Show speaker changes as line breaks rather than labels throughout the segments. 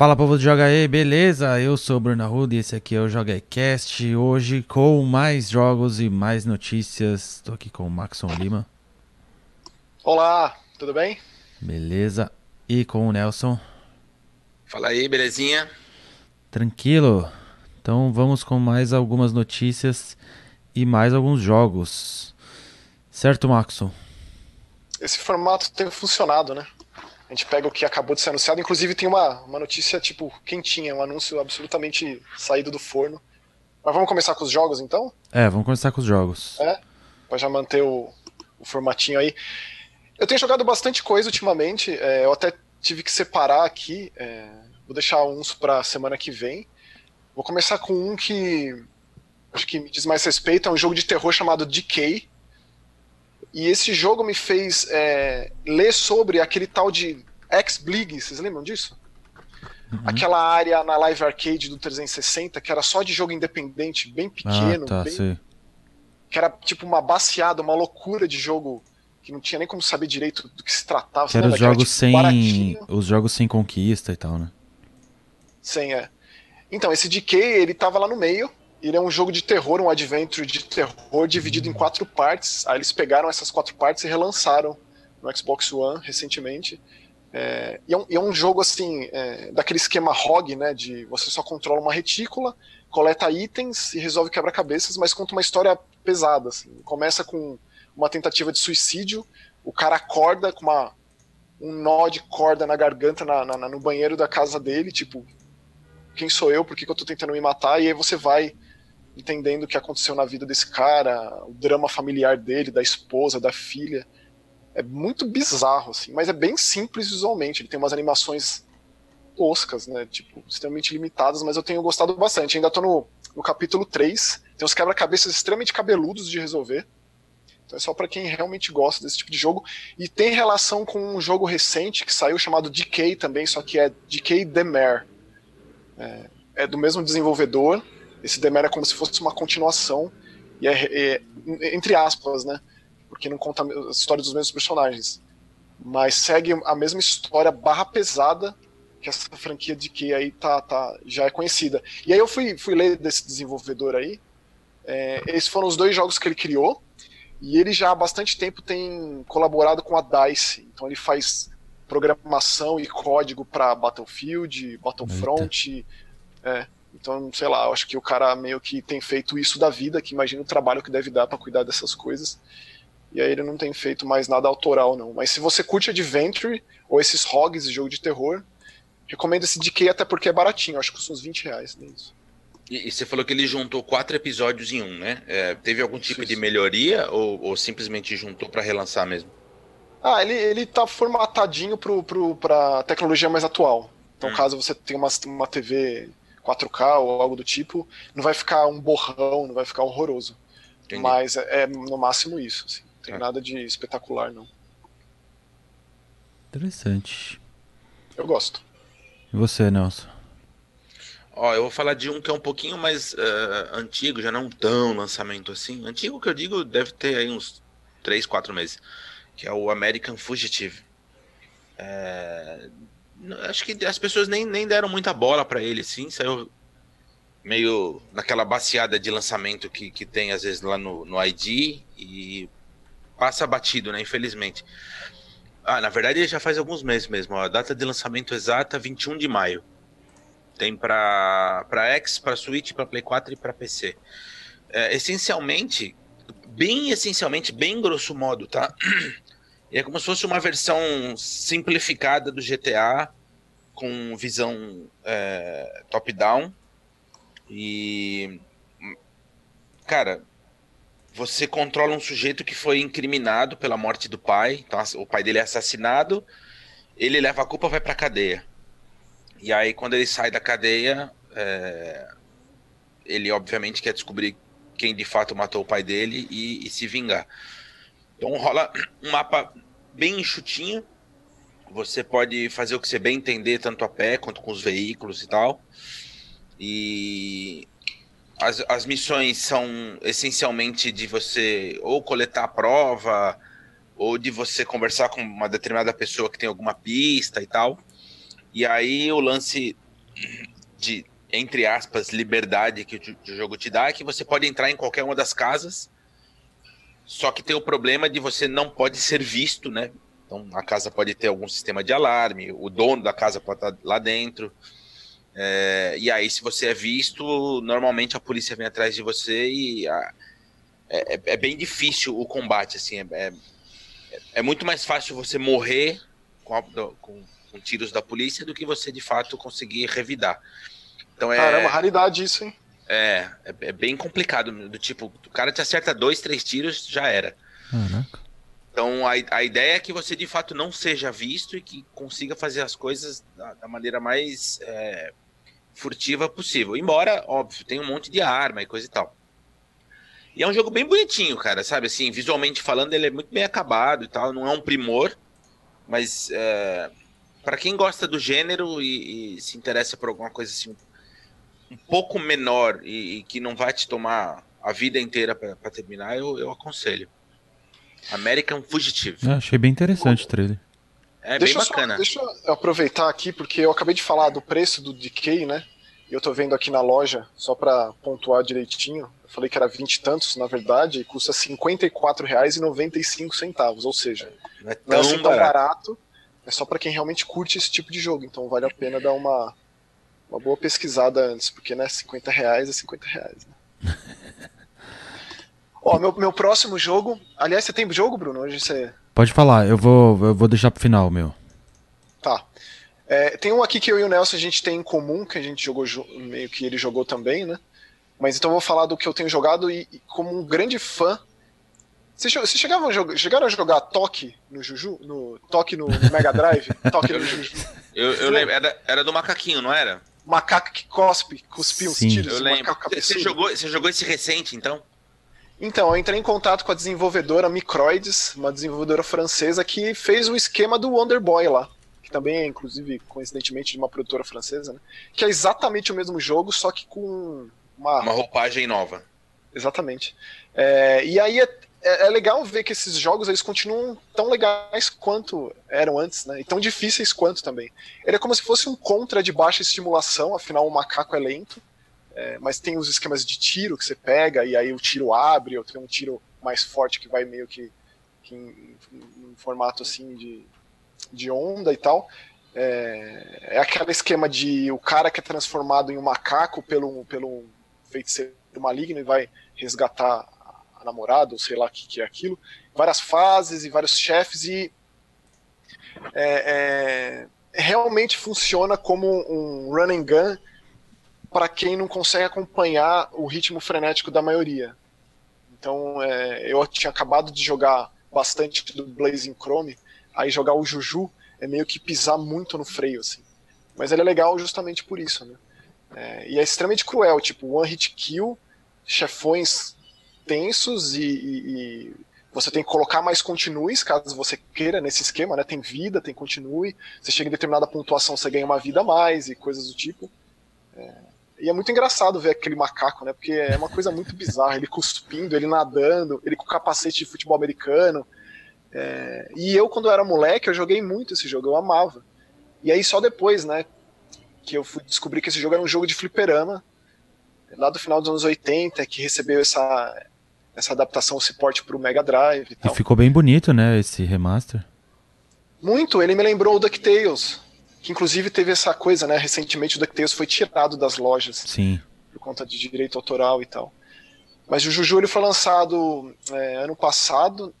Fala povo do Joga aí, beleza? Eu sou o Bruno Arruda e esse aqui é o Joga Cast. Hoje com mais jogos e mais notícias. Estou aqui com o Maxon Lima.
Olá, tudo bem?
Beleza. E com o Nelson.
Fala aí, belezinha?
Tranquilo. Então vamos com mais algumas notícias e mais alguns jogos. Certo, Maxon?
Esse formato tem funcionado, né? A gente pega o que acabou de ser anunciado. Inclusive tem uma, uma notícia, tipo, quentinha, um anúncio absolutamente saído do forno. Mas vamos começar com os jogos, então?
É, vamos começar com os jogos.
É, pra já manter o, o formatinho aí. Eu tenho jogado bastante coisa ultimamente. É, eu até tive que separar aqui. É, vou deixar uns pra semana que vem. Vou começar com um que acho que me diz mais respeito. É um jogo de terror chamado Decay. E esse jogo me fez é, ler sobre aquele tal de X-Blig, vocês lembram disso? Uhum. Aquela área na Live Arcade do 360 que era só de jogo independente, bem pequeno,
ah, tá,
bem... Que era tipo uma baciada, uma loucura de jogo que não tinha nem como saber direito do que se tratava.
Que era os jogos tipo, sem baratinho. os jogos sem conquista e tal, né?
Sim, é. Então, esse Decay, ele tava lá no meio, ele é um jogo de terror, um adventure de terror dividido em quatro partes. Aí eles pegaram essas quatro partes e relançaram no Xbox One recentemente. É, e, é um, e, é um, jogo assim, é, daquele esquema ROG, né? De você só controla uma retícula, coleta itens e resolve quebra-cabeças, mas conta uma história pesada. Assim. Começa com uma tentativa de suicídio, o cara acorda com uma, um nó de corda na garganta na, na, no banheiro da casa dele, tipo, quem sou eu, por que, que eu tô tentando me matar? E aí você vai entendendo o que aconteceu na vida desse cara, o drama familiar dele, da esposa, da filha. É muito bizarro, assim, mas é bem simples visualmente. Ele tem umas animações toscas, né? Tipo, extremamente limitadas, mas eu tenho gostado bastante. Ainda tô no, no capítulo 3. Tem uns quebra-cabeças extremamente cabeludos de resolver. Então é só para quem realmente gosta desse tipo de jogo. E tem relação com um jogo recente que saiu chamado Decay também, só que é Decay The Mare. É, é do mesmo desenvolvedor, esse Demera é como se fosse uma continuação, e é, é, entre aspas, né? Porque não conta a história dos mesmos personagens. Mas segue a mesma história barra pesada que essa franquia de que aí tá, tá, já é conhecida. E aí eu fui, fui ler desse desenvolvedor aí. É, esses foram os dois jogos que ele criou. E ele já há bastante tempo tem colaborado com a DICE. Então ele faz programação e código para Battlefield, Battlefront. É, então, sei lá, eu acho que o cara meio que tem feito isso da vida, que imagina o trabalho que deve dar para cuidar dessas coisas. E aí ele não tem feito mais nada autoral, não. Mas se você curte Adventure ou esses ROGs de jogo de terror, recomendo esse DK até porque é baratinho, acho que custa uns 20 reais. Né,
e, e, você falou que ele juntou quatro episódios em um, né? É, teve algum tipo isso. de melhoria ou, ou simplesmente juntou para relançar mesmo?
Ah, ele, ele tá formatadinho pro, pro, pra tecnologia mais atual. Então, hum. caso você tenha uma, uma TV 4K ou algo do tipo, não vai ficar um borrão, não vai ficar horroroso. Entendi. Mas é, é, no máximo isso, assim. Não tem é. nada de espetacular, não.
Interessante.
Eu gosto.
E você, Nelson?
Ó, eu vou falar de um que é um pouquinho mais uh, antigo, já não tão lançamento assim. Antigo que eu digo deve ter aí uns 3, 4 meses. Que é o American Fugitive. É, acho que as pessoas nem, nem deram muita bola para ele, sim. Saiu meio naquela baseada de lançamento que, que tem às vezes lá no, no ID e passa batido, né? Infelizmente. Ah, na verdade já faz alguns meses mesmo. A data de lançamento exata 21 de maio. Tem para para X, para Switch, para Play 4 e para PC. É, essencialmente, bem essencialmente, bem grosso modo, tá? E é como se fosse uma versão simplificada do GTA com visão é, top-down. E. Cara, você controla um sujeito que foi incriminado pela morte do pai. Então, o pai dele é assassinado. Ele leva a culpa vai pra cadeia. E aí, quando ele sai da cadeia, é, ele obviamente quer descobrir quem de fato matou o pai dele e, e se vingar. Então rola um mapa bem enxutinho. Você pode fazer o que você bem entender, tanto a pé quanto com os veículos e tal. E as, as missões são essencialmente de você ou coletar a prova, ou de você conversar com uma determinada pessoa que tem alguma pista e tal. E aí o lance de, entre aspas, liberdade que o, jogo te dá é que você pode entrar em qualquer uma das casas, só que tem o problema de você não pode ser visto, né? Então a casa pode ter algum sistema de alarme, o dono da casa pode estar lá dentro. É, e aí, se você é visto, normalmente a polícia vem atrás de você e a, é, é, é, bem difícil o combate. Assim, é, é, é muito mais fácil você morrer com, a, com, com, tiros da polícia do que você de fato conseguir revidar.
Então é. Caramba, raridade isso, hein?
É, é, é, bem complicado. Do tipo, o cara te acerta dois, três tiros, já era. Caraca. Então a, a ideia é que você de fato não seja visto e que consiga fazer as coisas da, da maneira mais é, furtiva possível. Embora, óbvio, tem um monte de arma e coisa e tal. E é um jogo bem bonitinho, cara, sabe? Assim, visualmente falando, ele é muito bem acabado e tal. Não é um primor, mas é, para quem gosta do gênero e, e, se interessa por alguma coisa assim um pouco menor e, e que não vai te tomar a vida inteira para terminar, eu, eu aconselho. American Fugitive.
É, achei bem interessante o trailer.
É deixa bem bacana.
Só, deixa eu aproveitar aqui, porque eu acabei de falar do preço do Decay, né? E eu tô vendo aqui na loja, só para pontuar direitinho. Eu falei que era 20 e tantos, na verdade, e custa R$ 54,95, ou seja,
não é tão, não é assim tão barato. barato.
É só para quem realmente curte esse tipo de jogo. Então vale a pena dar uma, uma boa pesquisada antes, porque né, 50 reais é 50 reais. Né? Ó, meu, meu próximo jogo. Aliás, você tem jogo, Bruno? Hoje você.
Pode falar, eu vou, eu vou deixar pro final, meu.
Tá. É, tem um aqui que eu e o Nelson a gente tem em comum, que a gente jogou meio que ele jogou também, né? Mas então eu vou falar do que eu tenho jogado e, e como um grande fã. Vocês, vocês chegaram, a jogar, chegaram a jogar Toque no Juju? No, Toque no, no Mega Drive? Toque no Juju.
Eu, eu lembro, era, era do macaquinho, não era?
Macaco que cospe, cuspiu os tiros.
Eu lembro. Você jogou, você jogou esse recente, então?
Então, eu entrei em contato com a desenvolvedora Microids, uma desenvolvedora francesa que fez o esquema do Wonder Boy lá. Que também é, inclusive, coincidentemente, de uma produtora francesa, né? Que é exatamente o mesmo jogo, só que com uma.
Uma roupagem nova.
Exatamente. É, e aí é, é, é, legal ver que esses jogos eles continuam tão legais quanto eram antes, né? E tão difíceis quanto também. Ele é como se fosse um contra de baixa estimulação, afinal o macaco é lento. É, mas tem os esquemas de tiro que você pega e aí o tiro abre, ou tem um tiro mais forte que vai meio que, que em, em, formato assim de, de onda e tal. É, é aquele esquema de o cara que é transformado em um macaco pelo, pelo feiticeiro maligno e vai resgatar a namorada, ou sei lá o que, que é aquilo. Várias fases e vários chefes e é, é, realmente funciona como um run and gun para quem não consegue acompanhar o ritmo frenético da maioria. Então, é, eu tinha acabado de jogar bastante do Blazing Chrome, aí jogar o Juju é meio que pisar muito no freio, assim. Mas ele é legal justamente por isso, né? É, e é extremamente cruel, tipo, one hit kill, chefões tensos e, e, e, você tem que colocar mais continues, caso você queira, nesse esquema, né? Tem vida, tem continue, você chega em determinada pontuação, você ganha uma vida a mais e coisas do tipo. É, e é muito engraçado ver aquele macaco, né? Porque é uma coisa muito bizarra. Ele cuspindo, ele nadando, ele com capacete de futebol americano. É... E eu, quando eu era moleque, eu joguei muito esse jogo, eu amava. E aí só depois, né? Que eu fui descobrir que esse jogo era um jogo de fliperama. Lá do final dos anos 80, que recebeu essa, essa adaptação, o suporte para o Mega Drive e tal.
E ficou bem bonito, né? Esse remaster.
Muito, ele me lembrou o DuckTales que inclusive teve essa coisa, né? Recentemente o DuckTales foi tirado das lojas.
Sim.
Por conta de direito autoral e tal. Mas o Juju ele foi lançado é, ano passado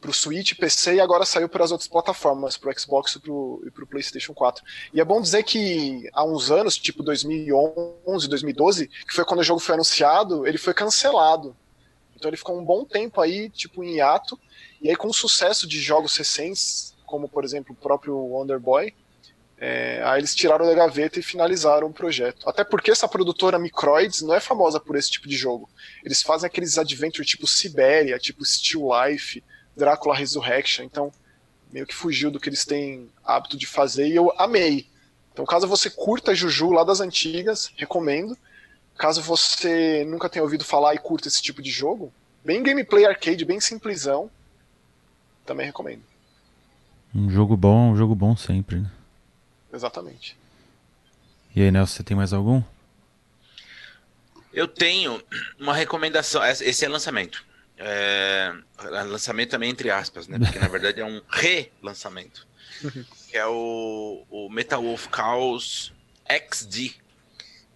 para o Switch, PC e agora saiu para as outras plataformas, para o Xbox e para o PlayStation 4. E é bom dizer que há uns anos, tipo 2011, 2012, que foi quando o jogo foi anunciado, ele foi cancelado. Então ele ficou um bom tempo aí, tipo em hiato. E aí com o sucesso de jogos recentes, como por exemplo o próprio Wonder Boy, é, aí eles tiraram da gaveta e finalizaram o projeto. Até porque essa produtora Microids não é famosa por esse tipo de jogo. Eles fazem aqueles adventure tipo Sibéria, tipo Still Life, Drácula Resurrection. Então, meio que fugiu do que eles têm hábito de fazer e eu amei. Então, caso você curta Juju lá das antigas, recomendo. Caso você nunca tenha ouvido falar e curta esse tipo de jogo, bem gameplay arcade, bem simplesão, também recomendo.
Um jogo bom, um jogo bom sempre, né?
Exatamente.
E aí, Nelson, você tem mais algum?
Eu tenho uma recomendação. Esse é lançamento. É, lançamento também entre aspas, né? Porque na verdade é um relançamento. que é o, o Metal Wolf Chaos XD.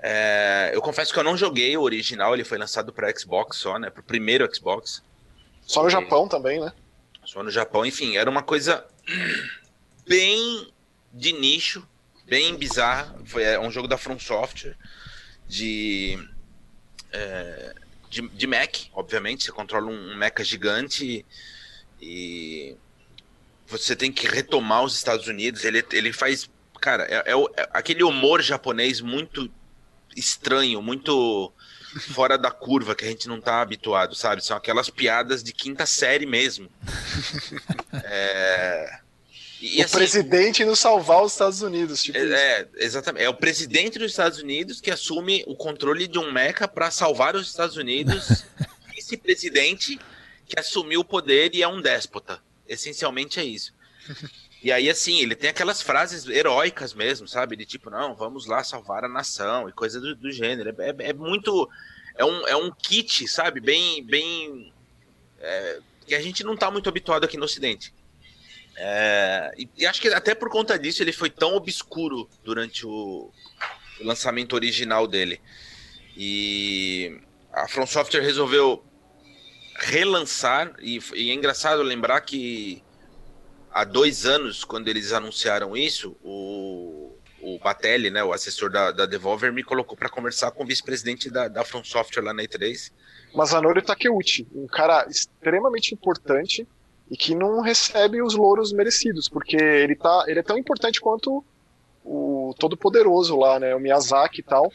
É, eu confesso que eu não joguei o original, ele foi lançado para Xbox só, né? Para o primeiro Xbox.
Só no e, Japão também, né?
Só no Japão, enfim, era uma coisa bem de nicho, bem bizarra. Foi é um jogo da From Software de é, de, de Mac, obviamente. Você controla um, um mecha gigante e, você tem que retomar os Estados Unidos. Ele, ele faz. Cara, é, é, é aquele humor japonês muito estranho, muito fora da curva que a gente não tá habituado, sabe? São aquelas piadas de quinta série mesmo. é,
e, o assim, presidente nos salvar os Estados Unidos. Tipo
é, é, exatamente. É o presidente dos Estados Unidos que assume o controle de um mecha para salvar os Estados Unidos. Vice-presidente que assumiu o poder e é um déspota. Essencialmente é isso. E aí, assim, ele tem aquelas frases heróicas mesmo, sabe? De tipo, não, vamos lá salvar a nação e coisa do, do gênero. É, é, é, muito. É um, é um kit, sabe? Bem. bem é, que a gente não tá muito habituado aqui no Ocidente. É, e, e, acho que até por conta disso ele foi tão obscuro durante o, o lançamento original dele. E a From Software resolveu relançar, e, e, é engraçado lembrar que há dois anos, quando eles anunciaram isso, o, o Batelli, né, o assessor da, da Devolver, me colocou para conversar com o vice-presidente da, da From Software lá na E3.
Masanori Takeuchi, um cara extremamente importante e que não recebe os louros merecidos, porque ele, tá, ele é tão importante quanto o Todo-Poderoso lá, né, o Miyazaki e tal,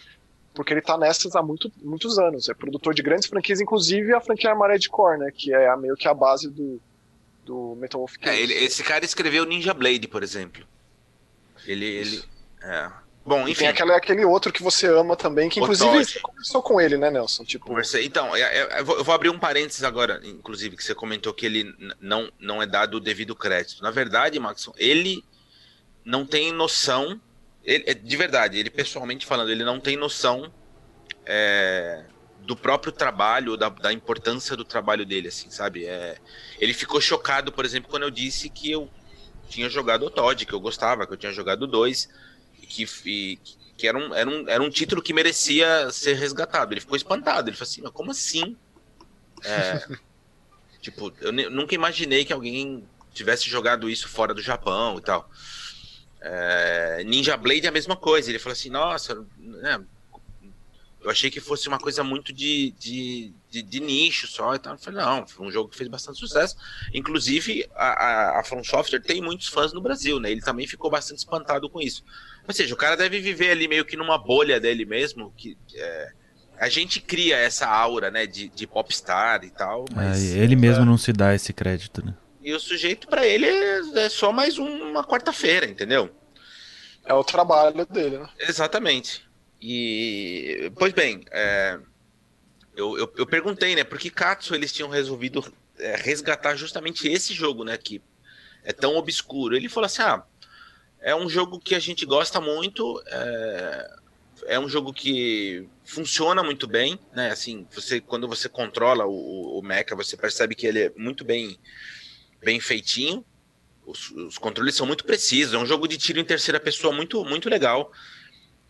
porque ele tá nessas há muito, muitos anos. É produtor de grandes franquias, inclusive a franquia Armored Core, né, que é meio que a base do, do Metal Wolf
é, ele, Esse cara escreveu Ninja Blade, por exemplo. Ele... ele é. Bom, enfim. E
tem aquele, aquele outro que você ama também, que inclusive você conversou com ele, né, Nelson? Tipo...
Conversei. Então, eu, é, é, eu vou abrir um parênteses agora, inclusive, que você comentou que ele não, não é dado o devido crédito. Na verdade, Maxon, ele não tem noção, ele, é, de verdade, ele pessoalmente falando, ele não tem noção é, do próprio trabalho, da, da, importância do trabalho dele, assim, sabe? É, ele ficou chocado, por exemplo, quando eu disse que eu tinha jogado o Todd, que eu gostava, que eu tinha jogado dois que, e, que era, um, era, um, era um título que merecia ser resgatado. Ele ficou espantado. Ele falou assim: como assim? É, tipo, eu nunca imaginei que alguém tivesse jogado isso fora do Japão e tal. É, Ninja Blade é a mesma coisa. Ele falou assim: nossa, né, eu achei que fosse uma coisa muito de, de, de, de nicho só e tal. Eu falei, não, foi um jogo que fez bastante sucesso. Inclusive, a, a, a From Software tem muitos fãs no Brasil, né? Ele também ficou bastante espantado com isso. Ou seja, o cara deve viver ali meio que numa bolha dele mesmo, que é, a gente cria essa aura, né, de, de popstar e tal. Mas,
é, ele mesmo não se dá esse crédito, né?
E o sujeito, para ele, é, é, só mais uma quarta-feira, entendeu?
É o trabalho dele, né?
Exatamente. E, pois bem, é, eu, eu, eu, perguntei, né, por que Katsu eles tinham resolvido é, resgatar justamente esse jogo, né, que é tão obscuro. Ele falou assim, ah, é um jogo que a gente gosta muito, é, é um jogo que funciona muito bem, né, assim, você, quando você controla o, o mecha, você percebe que ele é muito bem, bem feitinho, os, os controles são muito precisos, é um jogo de tiro em terceira pessoa muito, muito legal,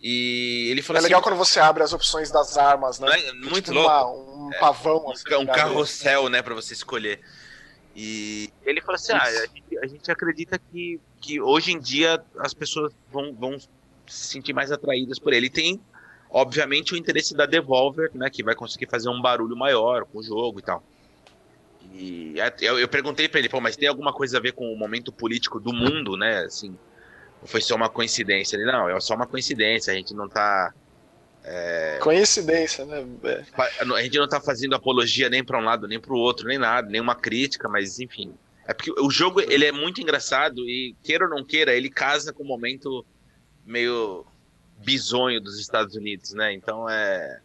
e ele falou
É assim, legal quando você abre as opções das armas, né?
É muito tipo louco.
Uma, um é, pavão.
Assim, um, um carrossel, né, para você escolher. E ele falou assim: ah, a gente, a gente, acredita que, que hoje em dia as pessoas vão, vão se sentir mais atraídas por ele. E tem, obviamente, o interesse da Devolver, né, que vai conseguir fazer um barulho maior com o jogo e tal. E eu, eu perguntei para ele, pô, mas tem alguma coisa a ver com o momento político do mundo, né? Assim, foi só uma coincidência? Ele, não, é só uma coincidência, a gente não tá.
É... Coincidência, né?
É. A gente não tá fazendo apologia nem para um lado, nem para o outro, nem nada, nenhuma crítica, mas enfim. É porque o jogo ele é muito engraçado e, queira ou não queira, ele casa com o um momento meio bizonho dos Estados Unidos, né? Então é.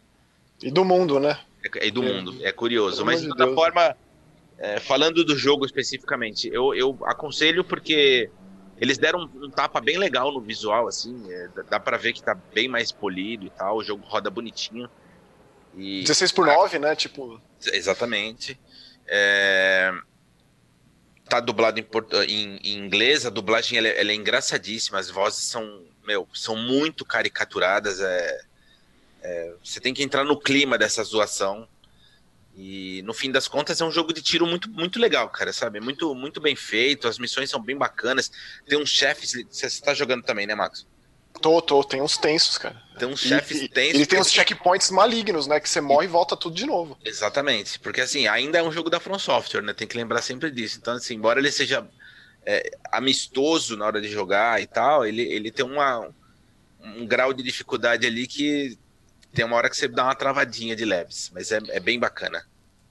E do mundo, né?
É, e do é. mundo, é curioso. Mas de toda Deus. forma, é, falando do jogo especificamente, eu, eu aconselho porque Eles deram um, um, tapa bem legal no visual, assim. É, dá para ver que tá bem mais polido e tal. O jogo roda bonitinho.
E... 16 por 9, né? Tipo.
Exatamente. É... Tá dublado em, em, em, inglês, a dublagem ela, é, ela é engraçadíssima, as vozes são, meu, são muito caricaturadas. É... É... Você tem que entrar no clima dessa zoação. E no fim das contas é um jogo de tiro muito, muito legal, cara, sabe? Muito, muito bem feito, as missões são bem bacanas. Tem uns chefes. Você está jogando também, né, Max?
Tô, tô, tem uns tensos, cara.
Tem uns chefes
e,
tensos.
Ele tem uns checkpoints malignos, né? Que você morre e volta tudo de novo.
Exatamente. Porque assim, ainda é um jogo da From Software, né? Tem que lembrar sempre disso. Então, assim, embora ele seja é, amistoso na hora de jogar e tal, ele, ele tem uma, um grau de dificuldade ali que tem uma hora que você dá uma travadinha de leves, mas é, é bem bacana.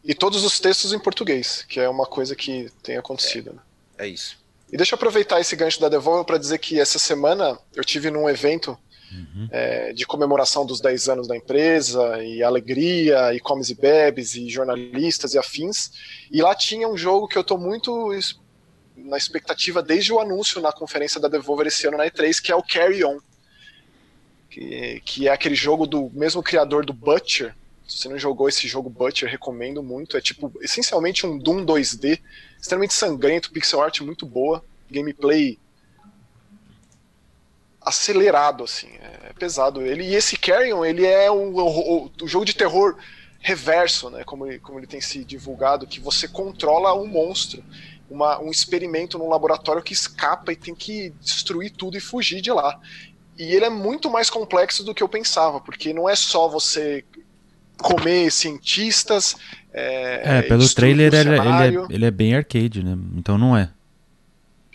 E todos os textos em português, que é uma coisa que tem acontecido. É, né?
é isso.
E deixa eu aproveitar esse gancho da Devolver para dizer que essa semana eu tive num evento uhum. é, de comemoração dos 10 anos da empresa, e alegria, e comes e bebes, e jornalistas e afins. E lá tinha um jogo que eu estou muito na expectativa desde o anúncio na conferência da Devolver esse ano na E3, que é o Carry On que, que é aquele jogo do mesmo criador do Butcher. Se você não jogou esse jogo Butcher, recomendo muito. É tipo, essencialmente um Doom 2D, extremamente sangrento, pixel art muito boa, gameplay acelerado, assim, é pesado. Ele, e esse Carrion, ele é o, jogo de terror reverso, né, como, ele, como ele tem se divulgado, que você controla um monstro, uma, um experimento num laboratório que escapa e tem que destruir tudo e fugir de lá. E ele é muito mais complexo do que eu pensava, porque não é só você comer cientistas.
É, é pelo trailer ele, ele, é, ele é bem arcade, né? Então não é.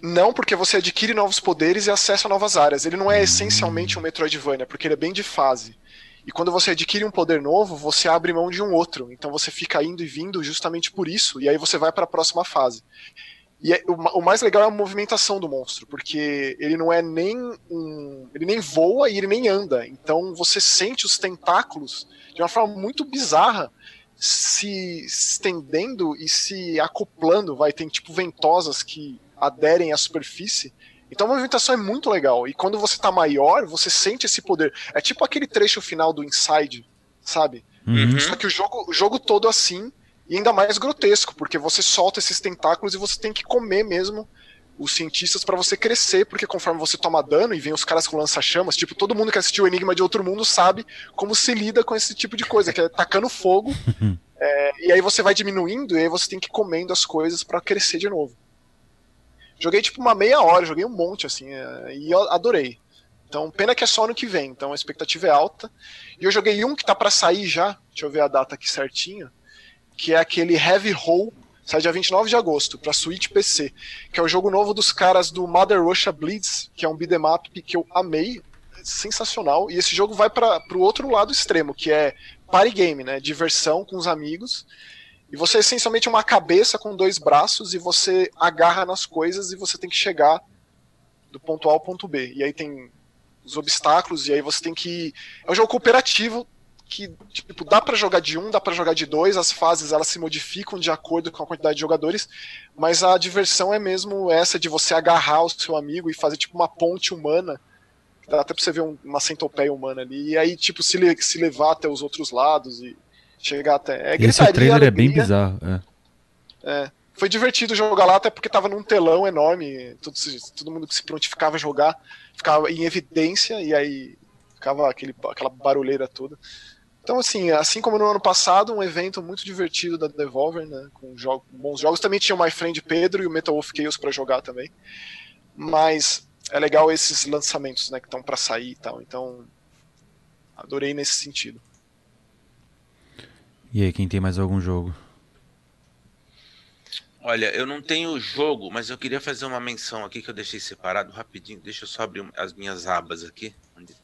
Não, porque você adquire novos poderes e acessa novas áreas. Ele não é essencialmente um Metroidvania, porque ele é bem de fase. E quando você adquire um poder novo, você abre mão de um outro. Então você fica indo e vindo justamente por isso. E aí você vai para a próxima fase. E é, o, o, mais legal é a movimentação do monstro, porque ele não é nem um. Ele nem voa e ele nem anda. Então você sente os tentáculos de uma forma muito bizarra se estendendo e se acoplando. Vai, tem tipo ventosas que aderem à superfície. Então a movimentação é muito legal. E quando você tá maior, você sente esse poder. É tipo aquele trecho final do Inside, sabe? Uhum. Só que o jogo, o jogo todo assim e ainda mais grotesco, porque você solta esses tentáculos e você tem que comer mesmo os cientistas para você crescer, porque conforme você toma dano e vem os caras com lança-chamas, tipo, todo mundo que assistiu o Enigma de Outro Mundo sabe como se lida com esse tipo de coisa, que é tacando fogo, é, e aí você vai diminuindo e aí você tem que ir comendo as coisas para crescer de novo. Joguei tipo uma meia hora, joguei um monte assim, é, e eu adorei. Então, pena que é só ano que vem, então a expectativa é alta. E eu joguei um que tá para sair já, deixa eu ver a data aqui certinho, que é aquele Heavy Hole, sai dia 29 de agosto, para Switch PC, que é o jogo novo dos caras do Mother Russia Bleeds, que é um beat'em up que eu amei, sensacional, e esse jogo vai para o outro lado extremo, que é party game, né, diversão com os amigos, e você é essencialmente uma cabeça com dois braços, e você agarra nas coisas, e você tem que chegar do ponto A ao ponto B, e aí tem os obstáculos, e aí você tem que... É um jogo cooperativo, que tipo, dá para jogar de um, dá para jogar de dois, as fases elas se modificam de acordo com a quantidade de jogadores, mas a diversão é mesmo essa de você agarrar o seu amigo e fazer tipo uma ponte humana, dá até pra você ver um, uma centopeia humana ali, e aí tipo se, le se levar até os outros lados e chegar até...
É, Esse trailer alegria, é bem bizarro, é.
é. Foi divertido jogar lá, até porque tava num telão enorme, todo, todo mundo que se prontificava a jogar ficava em evidência, e aí ficava aquele, aquela barulheira toda. Então, assim, assim como no ano passado, um evento muito divertido da Devolver, né? Com jogo, bons jogos. Também tinha o My Friend Pedro e o Metal Wolf Chaos para jogar também. Mas é legal esses lançamentos, né? Que estão para sair e tal. Então, adorei nesse sentido.
E aí, quem tem mais algum jogo?
Olha, eu não tenho jogo, mas eu queria fazer uma menção aqui que eu deixei separado rapidinho. Deixa eu só abrir as minhas abas aqui. Onde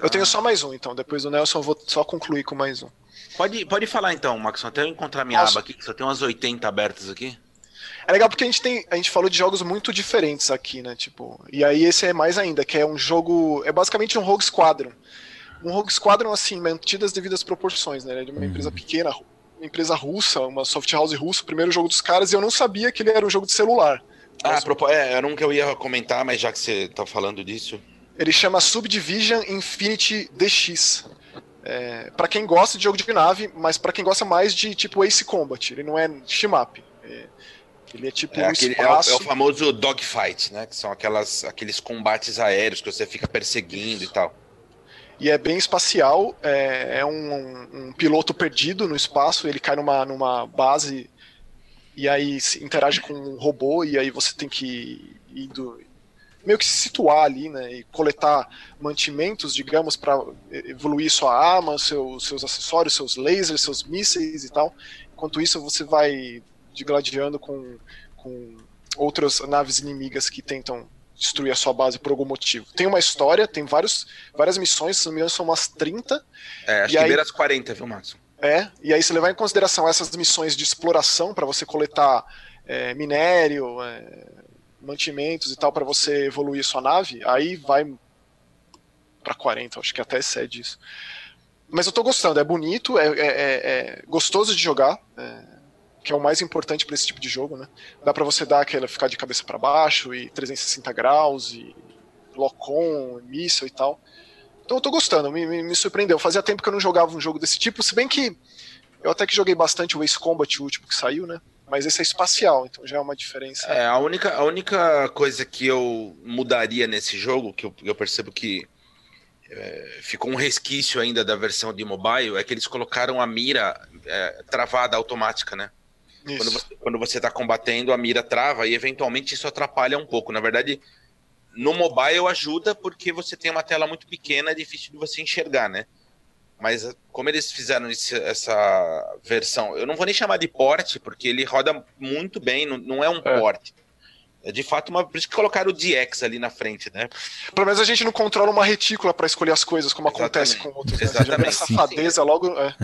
eu tenho só mais um, então. Depois do Nelson eu vou só concluir com mais um.
Pode, pode falar então, Maxon, até eu encontrar minha Nossa. aba aqui, que só tem umas 80 abertas aqui.
É legal porque a gente tem. A gente falou de jogos muito diferentes aqui, né? Tipo. E aí esse é mais ainda, que é um jogo. É basicamente um Rogue Squadron. Um Rogue Squadron, assim, mantidas devidas proporções, né? Ele é de uma empresa uhum. pequena, uma empresa russa, uma soft house russa, o primeiro jogo dos caras, e eu não sabia que ele era um jogo de celular.
Ah, propos... é, era um que eu ia comentar, mas já que você tá falando disso.
Ele chama Subdivision Infinity DX. É, para quem gosta de jogo de nave, mas para quem gosta mais de tipo Ace Combat, ele não é shmup. É, ele é tipo
é, um aquele, espaço... é, o, é o famoso dogfight, né? Que são aquelas, aqueles combates aéreos que você fica perseguindo Isso. e tal.
E é bem espacial, é, é um, um, piloto perdido no espaço, ele cai numa, numa base e aí interage com um robô e aí você tem que ir do, meio que se situar ali, né, e coletar mantimentos, digamos, para evoluir sua arma, seu, seus acessórios, seus lasers, seus mísseis e tal. Enquanto isso, você vai digladiando com, com outras naves inimigas que tentam destruir a sua base por algum motivo. Tem uma história, tem vários, várias missões, se não me engano são umas 30.
É, acho que aí, beira as 40, viu, Max?
É, e aí se levar em consideração essas missões de exploração para você coletar é, minério, é, mantimentos e tal para você evoluir sua nave, aí vai para 40, acho que até excede isso. Mas eu tô gostando, é bonito, é, é, é, é gostoso de jogar, é, que é o mais importante para esse tipo de jogo, né? Dá para você dar aquela ficar de cabeça para baixo e 360 graus e lock-on, míssil e tal. Então eu tô gostando, me, me, me, surpreendeu. Fazia tempo que eu não jogava um jogo desse tipo, se bem que eu até que joguei bastante o Ace Combat, o último que saiu, né? Mas esse é espacial, então já é uma diferença.
É, a única, a única coisa que eu mudaria nesse jogo, que eu, eu percebo que é, ficou um resquício ainda da versão de mobile, é que eles colocaram a mira é, travada automática, né? Isso. Quando você, quando você tá combatendo, a mira trava e eventualmente isso atrapalha um pouco. Na verdade, no mobile ajuda porque você tem uma tela muito pequena, é difícil de você enxergar, né? Mas eh, como eles fizeram esse, essa versão, eu não vou nem chamar de porte, porque ele roda muito bem, não, não é um é. porte. É de fato uma. Por isso que colocaram o DX ali na frente, né?
Pelo menos a gente não controla uma retícula para escolher as coisas, como Exatamente. acontece com outros. Né?
Exatamente.
Né? safadeza
sim.
logo. É.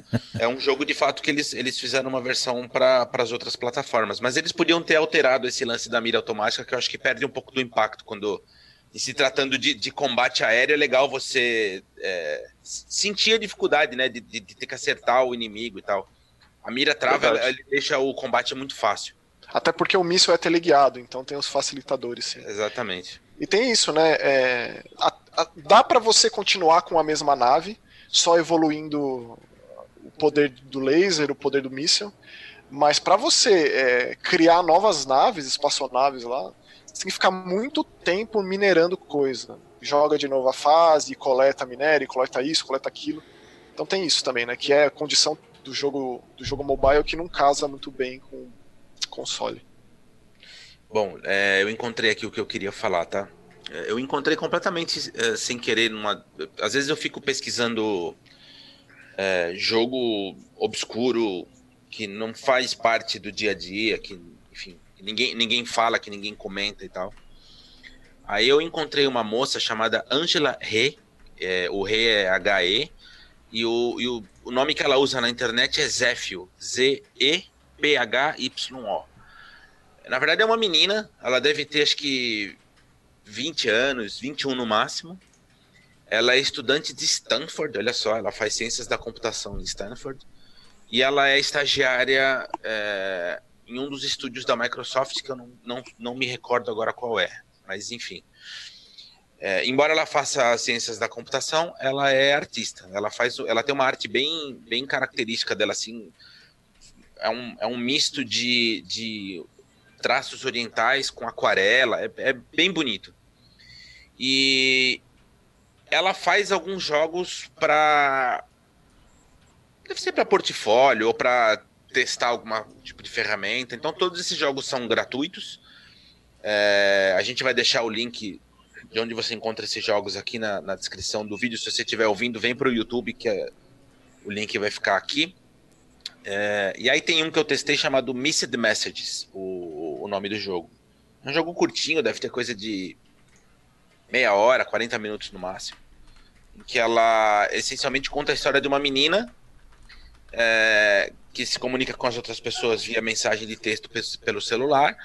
é um jogo de fato que eles, eles fizeram uma versão para as outras plataformas. Mas eles podiam ter alterado esse lance da mira automática, que eu acho que perde um pouco do impacto quando e se tratando de, de combate aéreo, é legal você é, sentir a dificuldade, né? De, de, de, ter que acertar o inimigo e tal. A mira trava, ela, ela, deixa o combate muito fácil.
Até porque o míssil é teleguiado, então tem os facilitadores, sim.
Exatamente.
E tem isso, né? É, a, a, dá para você continuar com a mesma nave, só evoluindo o poder do laser, o poder do míssil. Mas para você é, criar novas naves, espaçonaves lá, tem que ficar muito tempo minerando coisa. Joga de novo a fase, coleta minério, coleta isso, coleta aquilo. Então tem isso também, né? Que é a condição do jogo do jogo mobile que não casa muito bem com console.
Bom, é, eu encontrei aqui o que eu queria falar, tá? É, eu encontrei completamente é, sem querer numa. Às vezes eu fico pesquisando é, jogo obscuro que não faz parte do dia a dia, que ninguém, ninguém fala, que ninguém comenta e tal. Aí eu encontrei uma moça chamada Angela He, é, o He é H-E, e, o, e o, o, nome que ela usa na internet é Zéfio, Z-E-P-H-Y-O. Na verdade é uma menina, ela deve ter acho que 20 anos, 21 no máximo. Ela é estudante de Stanford, olha só, ela faz ciências da computação em Stanford. E ela é estagiária é, em um dos estúdios da Microsoft, que eu não, não, não me recordo agora qual é, mas enfim. É, embora ela faça ciências da computação, ela é artista. Ela faz, ela tem uma arte bem, bem característica dela, assim. É um, é um misto de, de traços orientais com aquarela, é, é bem bonito. E ela faz alguns jogos para deve ser para portfólio ou para testar algum tipo de ferramenta. Então, todos esses jogos são gratuitos. É, a gente vai deixar o link de onde você encontra esses jogos aqui na, na descrição do vídeo. Se você estiver ouvindo, vem para o YouTube, que é, o link vai ficar aqui. É, e aí tem um que eu testei chamado Missed Messages, o, o nome do jogo. É um jogo curtinho, deve ter coisa de meia hora, 40 minutos no máximo. Em que ela essencialmente conta a história de uma menina é, que se comunica com as outras pessoas via mensagem de texto pelo celular.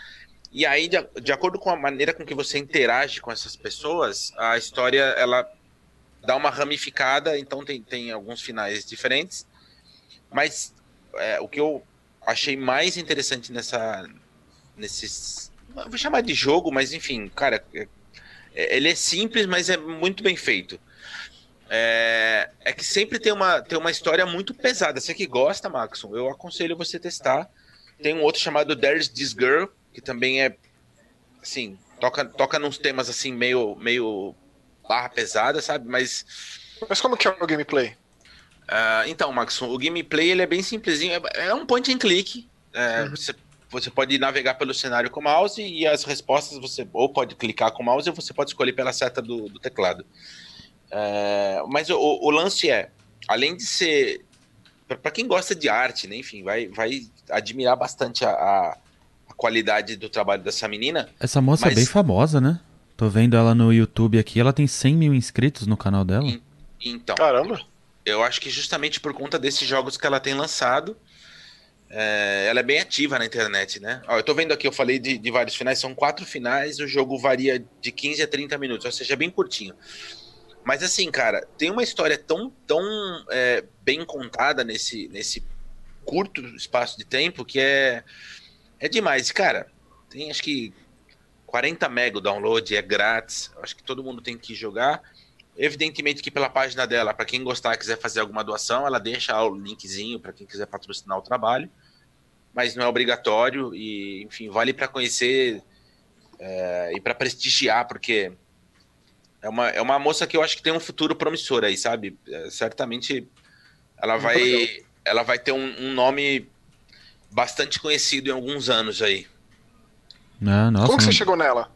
E aí, de, de acordo com a maneira com que você interage com essas pessoas, a história ela dá uma ramificada, então tem, tem alguns finais diferentes. Mas é, o que eu achei mais interessante nessa, nesses, vou chamar de jogo, mas enfim, cara, é, ele é simples, mas é muito bem feito. É, é, que sempre tem uma, tem uma história muito pesada. Você que gosta, Maxon, eu aconselho você testar. Tem um outro chamado There's This Girl, que também é assim, toca, toca nos temas assim, meio, meio barra pesada, sabe? Mas.
Mas como que é o gameplay?
Uh, então, Maxon, o gameplay ele é bem simplesinho. É, é um point and click. É, uhum. você, você pode navegar pelo cenário com o mouse e as respostas você ou pode clicar com o mouse ou você pode escolher pela seta do, do teclado. É, mas o, o, lance é, além de ser para quem gosta de arte, né, enfim, vai, vai admirar bastante a, a, a qualidade do trabalho dessa menina.
Essa moça é mas... é bem famosa, né? Tô vendo ela no YouTube aqui, ela tem 100 mil inscritos no canal dela.
Então.
Caramba!
Eu acho que justamente por conta desses jogos que ela tem lançado, é, ela é bem ativa na internet, né? Ó, eu tô vendo aqui, eu falei de, de, vários finais, são quatro finais, o jogo varia de 15 a 30 minutos, ou seja, é bem curtinho. Mas assim, cara, tem uma história tão, tão é, bem contada nesse, nesse curto espaço de tempo que é, é demais. Cara, tem acho que 40 mega o download, é grátis. Acho que todo mundo tem que jogar. Evidentemente que pela página dela, para quem gostar quiser fazer alguma doação, ela deixa o linkzinho para quem quiser patrocinar o trabalho, mas não é obrigatório e, enfim, vale para conhecer é, e para prestigiar, porque é uma, é uma moça que eu acho que tem um futuro promissor aí, sabe? É, certamente ela vai, ela vai ter um, um, nome bastante conhecido em alguns anos aí.
Ah, nossa,
Como que você chegou nela?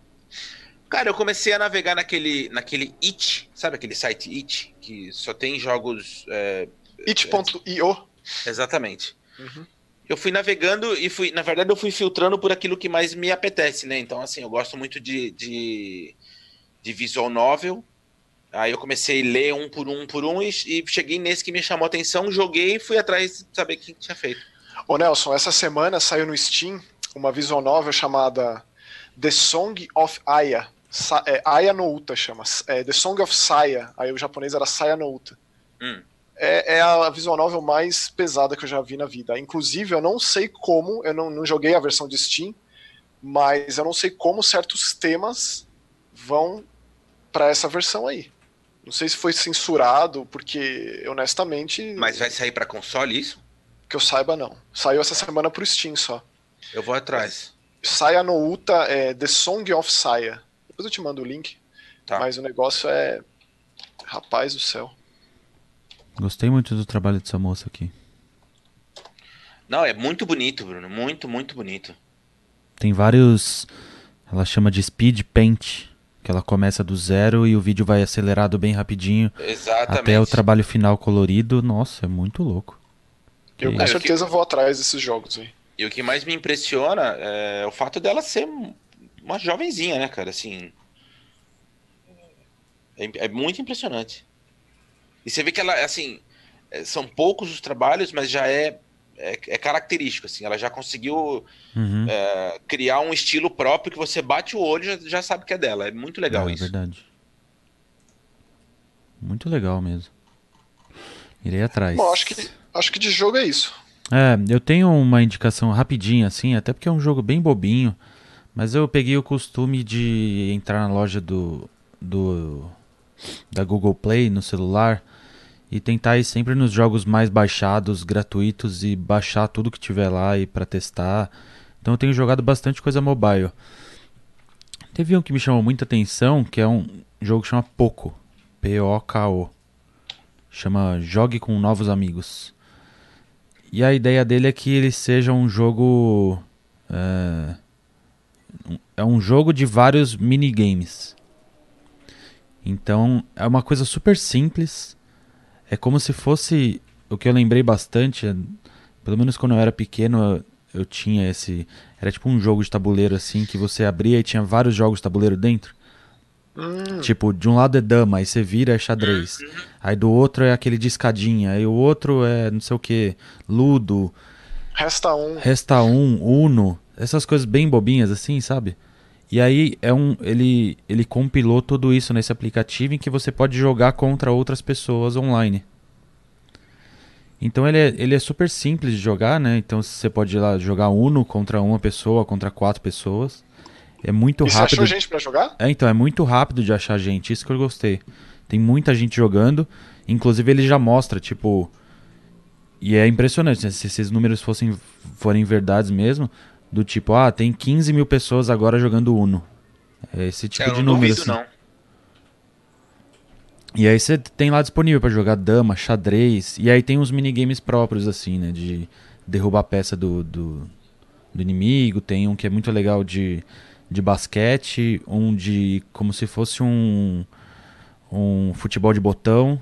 Cara, eu comecei a navegar naquele, naquele It, sabe aquele site It, que só tem jogos. É,
It.io?
Exatamente. Uhum. Eu fui navegando e fui, na verdade, eu fui filtrando por aquilo que mais me apetece, né? Então, assim, eu gosto muito de, de, de visual novel. Aí eu comecei a ler um por um por um e, e cheguei nesse que me chamou a atenção, joguei e fui atrás de saber o que tinha feito.
Ô Nelson, essa semana saiu no Steam uma visual novel chamada The Song of Aya. Sa é, Aya no Uta chama. É, The Song of Saya. Aí o japonês era Saya no Uta. Hum. É, é, a visual novel mais pesada que eu já vi na vida. Inclusive, eu não sei como, eu não, não joguei a versão de Steam, mas eu não sei como certos temas vão para essa versão aí. Não sei se foi censurado, porque honestamente.
Mas vai sair para console isso?
Que eu saiba, não. Saiu essa semana pro Steam só.
Eu vou atrás.
Saya no Uta é The Song of Saya. Depois eu te mando o link. Tá. Mas o negócio é. Rapaz do céu.
Gostei muito do trabalho dessa moça aqui.
Não, é muito bonito, Bruno. Muito, muito bonito.
Tem vários. Ela chama de speed paint. Que ela começa do zero e o vídeo vai acelerado bem rapidinho.
Exatamente.
Até o trabalho final colorido. Nossa, é muito louco.
Eu com certeza que... vou atrás desses jogos aí.
E o que mais me impressiona é o fato dela ser uma jovenzinha, né, cara? Assim. É, é muito impressionante. E você vê que ela, assim, é, são poucos os trabalhos, mas já é, é, é característico, assim. Ela já conseguiu uhum. é, criar um estilo próprio que você bate o olho e já, já sabe que é dela. É muito legal
é,
isso.
É verdade. Muito legal mesmo. Irei atrás.
Bom, acho que, acho que de jogo é isso.
É, eu tenho uma indicação rapidinha, assim, até porque é um jogo bem bobinho. Mas eu peguei o costume de entrar na loja do, do da Google Play no celular e tentar ir sempre nos jogos mais baixados, gratuitos e baixar tudo que tiver lá e para testar. Então eu tenho jogado bastante coisa mobile. Teve um que me chamou muita atenção, que é um jogo que chama Poco, P O K O. Chama Jogue com novos amigos. E a ideia dele é que ele seja um jogo. É, é um jogo de vários minigames. Então é uma coisa super simples. É como se fosse. O que eu lembrei bastante, é, pelo menos quando eu era pequeno, eu, eu tinha esse. Era tipo um jogo de tabuleiro assim, que você abria e tinha vários jogos de tabuleiro dentro. Hum. Tipo, de um lado é dama, aí você vira é xadrez. Uhum. Aí do outro é aquele de escadinha, aí o outro é não sei o que, ludo.
Resta um.
Resta um, uno. Essas coisas bem bobinhas assim, sabe? E aí é um, ele, ele compilou tudo isso nesse aplicativo em que você pode jogar contra outras pessoas online. Então ele é, ele é super simples de jogar, né? Então você pode ir lá jogar Uno contra uma pessoa, contra quatro pessoas. É muito
E você
rápido.
achou gente pra jogar?
É, então, é muito rápido de achar gente, isso que eu gostei. Tem muita gente jogando, inclusive ele já mostra, tipo. E é impressionante, né? se esses números fossem forem verdades mesmo, do tipo, ah, tem 15 mil pessoas agora jogando Uno. É esse tipo
É, eu
de
não
número.
duvido,
assim.
não.
E aí você tem lá disponível pra jogar dama, xadrez, e aí tem uns minigames próprios, assim, né? De derrubar a peça do, do, do inimigo, tem um que é muito legal de, de basquete, um de como se fosse um, um futebol de botão.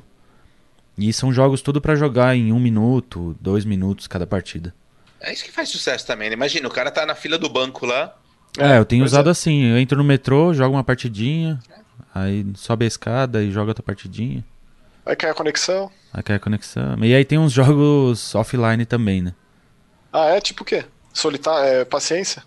E são jogos tudo pra jogar em um minuto, dois minutos cada partida.
É isso que faz sucesso também, né? Imagina, o cara tá na fila do banco lá.
É, eu tenho usado
é.
assim, eu entro no metrô, jogo uma partidinha, aí sobe a escada e joga outra partidinha.
Vai cair a conexão.
Aí cai a conexão. E aí tem uns jogos offline também, né?
Ah, é? Tipo o quê? Solitar... É, paciência?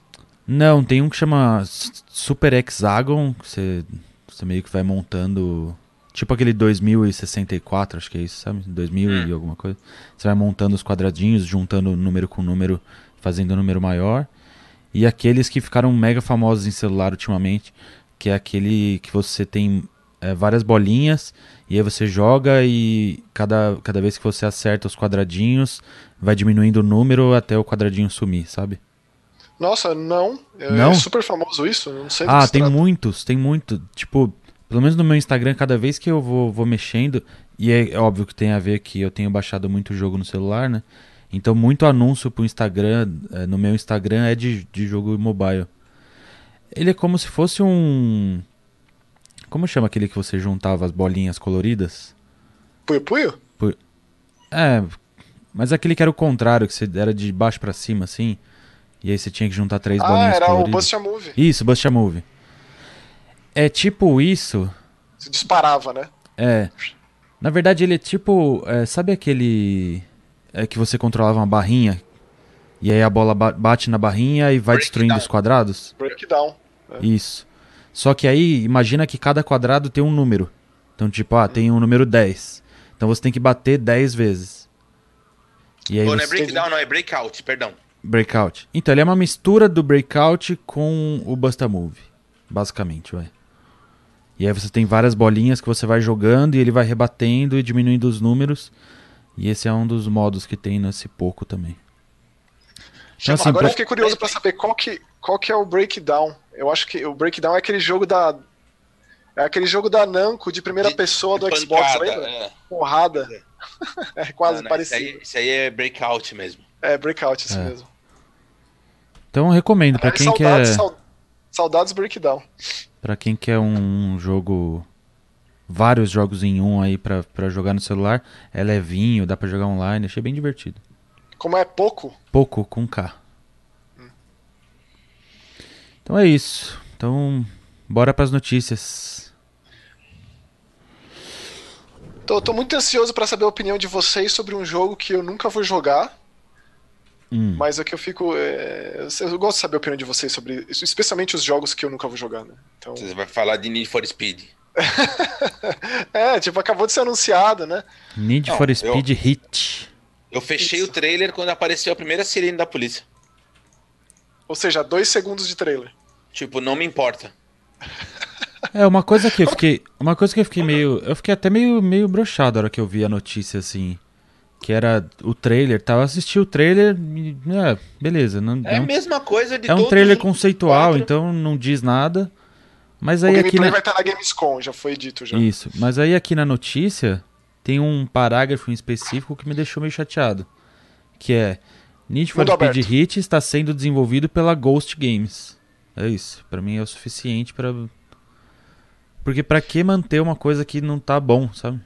Não, tem um que chama Super Hexagon, que você, você meio que vai montando. Tipo aquele 2064, acho que é isso, sabe? 2000 e alguma coisa. Você vai montando os quadradinhos, juntando número com número, fazendo um número maior. E aqueles que ficaram mega famosos em celular ultimamente, que é aquele que você tem é, várias bolinhas e aí você joga e cada, cada vez que você acerta os quadradinhos, vai diminuindo o número até o quadradinho sumir, sabe?
Nossa, não. É
Não?
super famoso isso. Não sei
Ah, tem
trata.
muitos, tem muito. Tipo, pelo menos no meu Instagram, cada vez que eu vou, vou mexendo, e é óbvio que tem a ver que eu tenho baixado muito jogo no celular, né? Então, muito anúncio pro Instagram, eh, no meu Instagram, é de, de jogo mobile. Ele é como se fosse um. Como chama aquele que você juntava as bolinhas coloridas?
Puyo Puyo?
É, mas aquele que era o contrário, que você era de baixo pra cima, assim. E aí você tinha que juntar três
Ah,
bolinhas
era o
coloridas.
Bust a Move.
Isso, Bust a Move. É tipo isso,
Você disparava, né?
É. Na verdade, ele é tipo. é, sabe aquele. É que você controlava uma barrinha? E aí a bola ba- bate na barrinha e vai
Breakdown.
destruindo os quadrados?
Breakdown.
Isso. Só que aí, imagina que cada quadrado tem um número. Então, tipo, ah, tem um número 10. Então você tem que bater 10 vezes. E aí
Ou não é breakdown, não, é breakout, perdão.
Breakout. Então, ele é uma mistura do Breakout com o Busta Move. Basicamente, vai. E aí você tem várias bolinhas que você vai jogando e ele vai rebatendo e diminuindo os números. E esse é um dos modos que tem nesse pouco também. Então, assim,
Agora eu
pra-
fiquei curioso pra saber qual que, qual que é o Breakdown. Eu acho que o Breakdown é aquele jogo da. É aquele jogo da Namco de primeira
De-
pessoa do
de
Xbox,
pancada,
lembra?
É.
Porrada. É quase
Não, não,
parecido.
Isso aí, isso aí é breakout mesmo.
É, Breakout, isso
É.
mesmo.
Então eu recomendo pra
É,
quem
saudades,
quer,
sau- saudades Breakdown.
Para quem quer um jogo vários jogos em um aí pra, pra jogar no celular, é levinho, dá pra jogar online, achei bem divertido.
Como é pouco,
Pouco com K. Então é isso. Então, bora pras notícias.
tô, tô muito ansioso pra saber a opinião de vocês sobre um jogo que eu nunca vou jogar,
Hum.
mas é que eu fico. é, eu gosto de saber a opinião de vocês sobre isso, especialmente os jogos que eu nunca vou jogar, né? Então,
Você vai falar de Need for Speed.
é, tipo, acabou de ser anunciado, né?
Need
Não,
for
eu-
Speed Hit.
Eu fechei
Isso.
o trailer quando apareceu a primeira sirene da polícia.
Ou seja, dois segundos de trailer.
Tipo, não me importa.
É, uma coisa que eu fiquei. Uma coisa que eu fiquei meio. Eu fiquei até meio, meio broxado a hora que eu vi a notícia, assim. Que era o trailer, tá? Eu assisti o trailer e. É, beleza. Não,
É a
não-
mesma coisa de
é um trailer conceitual,
quatro.
então não diz nada. Mas
o
aí aqui
gameplay
na...
vai estar na Gamescom, já foi dito já.
Isso. Mas aí aqui na notícia tem um parágrafo em específico que me deixou meio chateado. Que é Need for
Mundo
Speed
aberto.
Hit está sendo desenvolvido pela Ghost Games. É isso. Pra mim é o suficiente pra. Porque pra que manter uma coisa que não tá bom, sabe?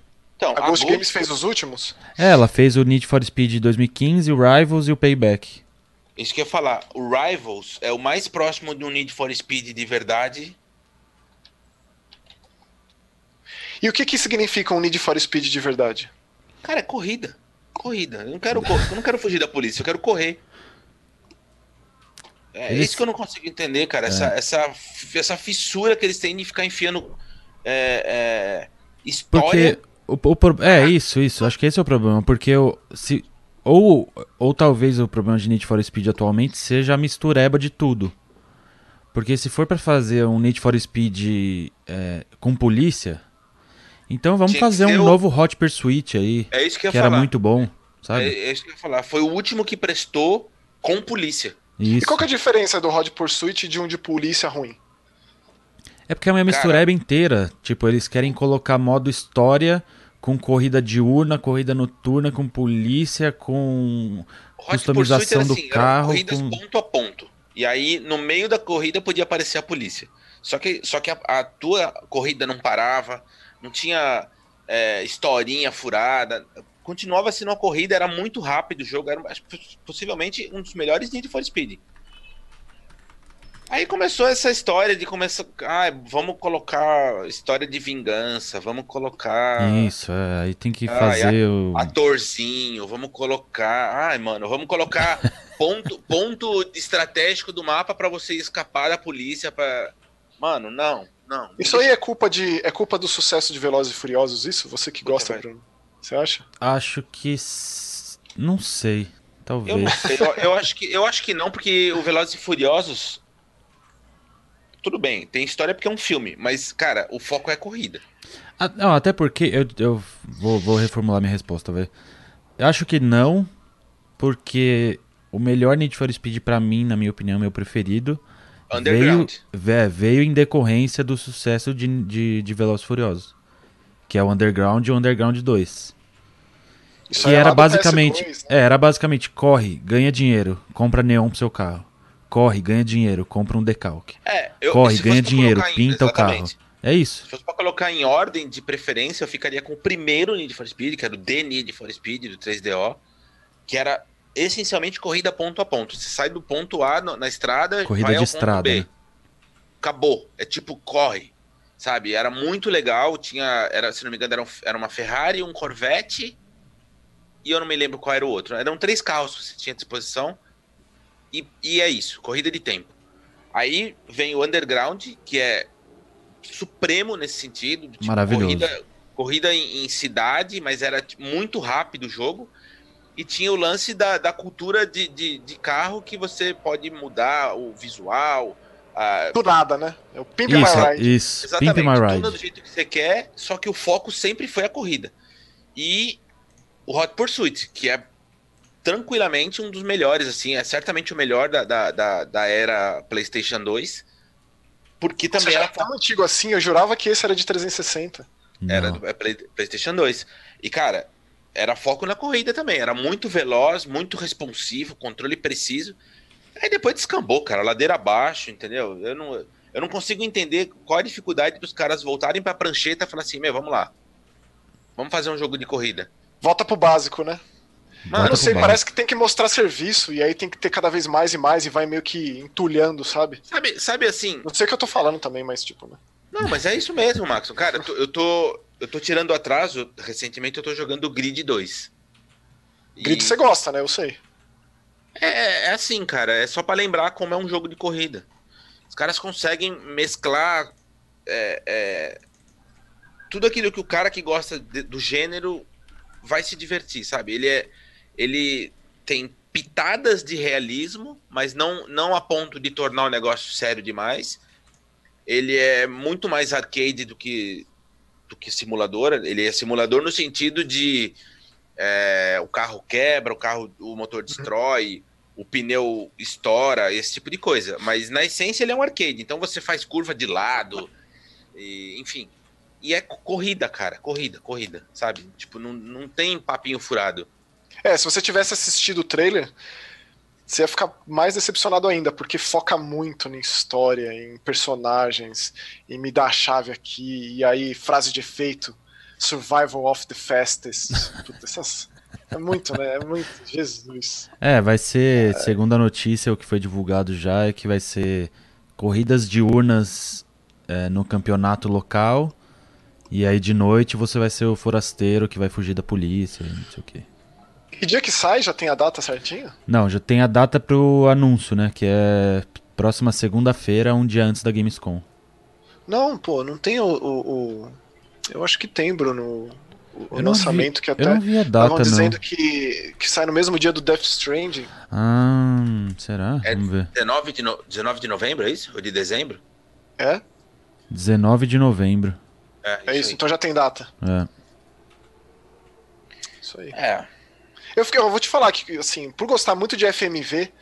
Então,
A Ghost Games fez os últimos?
É, ela fez o Need for Speed 2015, o Rivals e o Payback.
Isso que eu ia falar. O Rivals é o mais próximo de um Need for Speed de verdade.
E o que que significa um Need for Speed de verdade?
Cara, é corrida. Corrida. Eu não quero, eu não quero fugir da polícia, eu quero correr. É
Eles-
isso que eu não consigo entender, cara. Essa, essa, essa fissura que eles têm de ficar enfiando é, é, história.
Porque. O, o pro- é, isso, isso. Acho que esse é o problema. Porque eu, se. Ou, ou talvez o problema de Need for Speed atualmente seja a mistureba de tudo. Porque se for pra fazer um Need for Speed é, com polícia, então vamos
Tinha
fazer um
o-
novo Hot Pursuit aí,
É isso que eu ia
que era
falar.
muito bom, sabe?
É, é isso que eu ia falar. Foi o último que prestou com polícia.
E
Isso.
qual que é a diferença do Hot Pursuit de um de polícia ruim?
É porque é uma mistureba inteira. Tipo, eles querem colocar modo história com corrida diurna, corrida noturna, com polícia, com
Hot
customização
era
do
assim,
carro.
corridas
Com...
ponto a ponto. E aí, no meio da corrida, podia aparecer a polícia. Só que, só que a, a tua corrida não parava, não tinha é, historinha furada. Continuava sendo uma corrida, era muito rápido o jogo, era possivelmente um dos melhores Need for Speed. Aí começou essa história de começar. Ah, vamos colocar história de vingança, vamos colocar
Isso, é, aí tem que
Ah,
fazer o.
atorzinho, vamos colocar. Ai, mano, vamos colocar ponto, ponto estratégico do mapa pra você escapar da polícia. Pra... Mano, não, não.
Isso aí é culpa de é culpa do sucesso de Velozes e Furiosos, isso? Você que gosta,
velho.
Bruno? Você acha?
Acho que. Não sei. Talvez.
Eu não sei, eu, eu acho que, eu acho que não, porque o Velozes e Furiosos. Tudo bem, tem história porque é um filme, mas, cara, o foco é a corrida.
Ah, não, até porque eu, eu vou, vou reformular minha resposta, velho. Eu acho que não, porque o melhor Need for Speed pra mim, na minha opinião, meu preferido, veio, vé- veio em decorrência do sucesso de, de, de Velozes Furiosos. Que é o Underground e o Underground 2.
Isso
Que
é
era basicamente,
PS2, né?
é, era basicamente corre, ganha dinheiro, compra neon pro seu carro. Corre, ganha dinheiro, compra um decalque.
É, eu,
Corre, ganha dinheiro,
em-
pinta o carro.
exatamente.
É isso.
Se fosse pra colocar em ordem de preferência, eu ficaria com o primeiro Need for Speed, que era o The Need for Speed, do 3DO, que era essencialmente corrida ponto a ponto. Você sai do ponto A na estrada,
Corrida
vai
de
ao ponto
estrada,
B.
né?
Acabou. É tipo, corre. Sabe? Era muito legal. Tinha, era, se não me engano, era, um- era uma Ferrari, um Corvette, e eu não me lembro qual era o outro. Eram três carros que você tinha à disposição. E, e é isso, corrida de tempo. Aí vem o Underground, que é supremo nesse sentido. tipo,
Maravilhoso.
Corrida, corrida em, em cidade, mas era tipo, muito rápido o jogo. E tinha o lance da, da cultura de, de, de carro que você pode mudar o visual. a-
Do nada, né? É o Pimp
Isso,
My Ride.
isso. Pimp
exatamente,
My
tudo
Ride.
do jeito que você quer, só que o foco sempre foi a corrida. E o Hot Pursuit, que é tranquilamente um dos melhores, assim, é certamente o melhor da, da, da, da era PlayStation 2. Porque
Nossa,
também era
é tão antigo assim, eu jurava que esse era de 360.
era
Não.
do é Play- PlayStation 2. E, cara, era foco na corrida também. Era muito veloz, muito responsivo, controle preciso. Aí depois descambou, cara, ladeira abaixo, entendeu? Eu não, eu não consigo entender qual a dificuldade dos caras voltarem pra prancheta e falar assim: meu, vamos lá. Vamos fazer um jogo de corrida.
Volta pro básico, né?
Volta
não sei, parece que tem que mostrar serviço e aí tem que ter cada vez mais e mais e vai meio que entulhando, sabe?
Sabe, sabe assim?
Não sei o que eu tô falando também, mas tipo, né?
Não, mas é isso mesmo, Max. Cara, eu tô, eu tô, eu tô tirando atraso. Recentemente eu tô jogando Grid 2. E-
Grid você gosta, né? Eu sei.
É, é assim, cara. É só pra lembrar como é um jogo de corrida. Os caras conseguem mesclar é, é, tudo aquilo que o cara que gosta de- do gênero vai se divertir, sabe? Ele é, ele tem pitadas de realismo, mas não não a ponto de tornar o negócio sério demais. Ele é muito mais arcade do que do que simulador. Ele é simulador no sentido de é, o carro quebra, o carro, o motor destrói, o pneu estoura, esse tipo de coisa. Mas na essência ele é um arcade, então você faz curva de lado, e, enfim. E é co- corrida, cara, corrida, corrida, sabe? Tipo, não, não tem papinho furado.
É, se você tivesse assistido o trailer, você ia ficar mais decepcionado ainda, porque foca muito em história, em personagens, e me dá a chave aqui, e aí frase de efeito, survival of the fastest. Puta, essas- é muito, né? É muito, Jesus.
É, vai ser, segundo a notícia, o que foi divulgado já é que vai ser corridas diurnas é, no campeonato local. E aí de noite você vai ser o forasteiro que vai fugir da polícia, não sei o quê.
Que dia que sai? Já tem a data certinha?
Não, já tem a data pro anúncio, né? Que é próxima segunda-feira, um dia antes da Gamescom.
Não, pô, não tem o. o- o- Eu acho que tem, Bruno. O, o lançamento
vi,
que até
eu não vi a data,
dizendo
não.
Que, que sai no mesmo dia do Death Stranding.
Ah, será?
É
Vamos ver.
19 de, no... 19 de novembro, é isso? Ou de dezembro?
É?
19 de novembro.
É,
É isso,
aí.
então já tem data.
É.
Isso aí.
É.
Eu, fiquei, eu vou te falar que, assim, por gostar muito de FMV,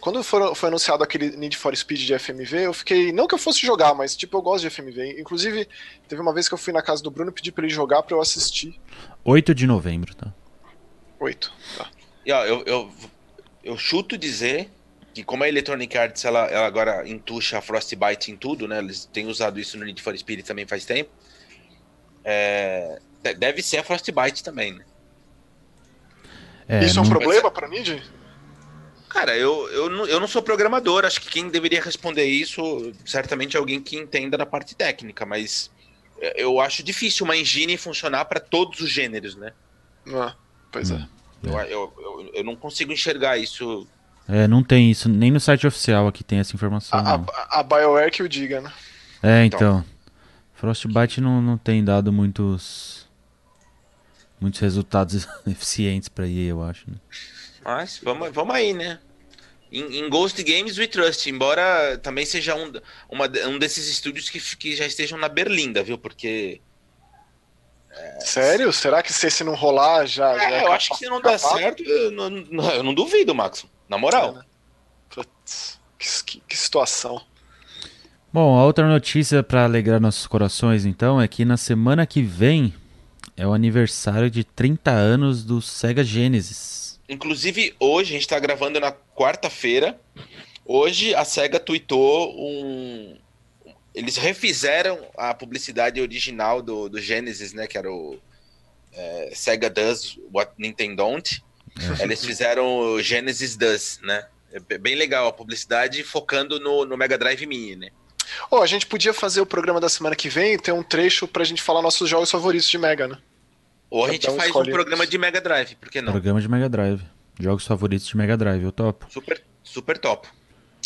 quando for, foi anunciado aquele Need for Speed de FMV, eu fiquei. Não que eu fosse jogar, mas tipo, eu gosto de FMV. Inclusive, teve uma vez que eu fui na casa do Bruno e pedi pra ele jogar pra eu assistir.
8 de novembro, tá?
Oito. Tá.
E ó, eu, eu, eu chuto dizer que como a Electronic Arts ela, ela agora entuxa a Frostbite em tudo, né? Eles têm usado isso no Need for Speed também faz tempo. É, de- deve ser a Frostbite também, né?
É,
Isso é um problema pra Nid?
Cara, eu, eu, não, eu não sou programador, acho que quem deveria responder isso certamente é alguém que entenda da parte técnica, mas eu acho difícil uma engine funcionar para todos os gêneros, né?
Ah, pois é.
Hum.
Eu, eu, eu, eu não consigo enxergar isso.
É, não tem isso, nem no site oficial aqui tem essa informação.
A, a, a BioWare que o diga, né?
É, então. Frostbite não, não tem dado muitos muitos resultados eficientes pra EA, eu acho. Né?
Mas vamos, vamos aí, né? Em, Ghost Games We Trust, embora também seja um, uma- um desses estúdios que, que já estejam na berlinda, viu? Porque
Sério? Será que se esse não rolar já. já
é, eu acho que se não der certo, eu não, não- eu não duvido, Max. Na moral.
Putz, que, que- que situação.
Bom, a outra notícia pra alegrar nossos corações, então, é que na semana que vem é o aniversário de 30 anos do Sega Genesis.
Inclusive, hoje, a gente tá gravando na quarta-feira. Hoje a SEGA tweetou um. Eles refizeram a publicidade original do, do Genesis, né? Que era o é, Sega Does What Nintendo Don't. Eles fizeram o Genesis Does, né? É be- bem legal a publicidade focando no, no Mega Drive Mini, né?
Ô, a gente podia fazer o programa da semana que vem e ter um trecho pra gente falar nossos jogos favoritos de Mega, né?
Ou a gente
um
faz um
escolhe
programa
um.
de Mega Drive, por que não?
Programa de Mega Drive. Jogos favoritos de Mega Drive, eu topo.
Super, super top.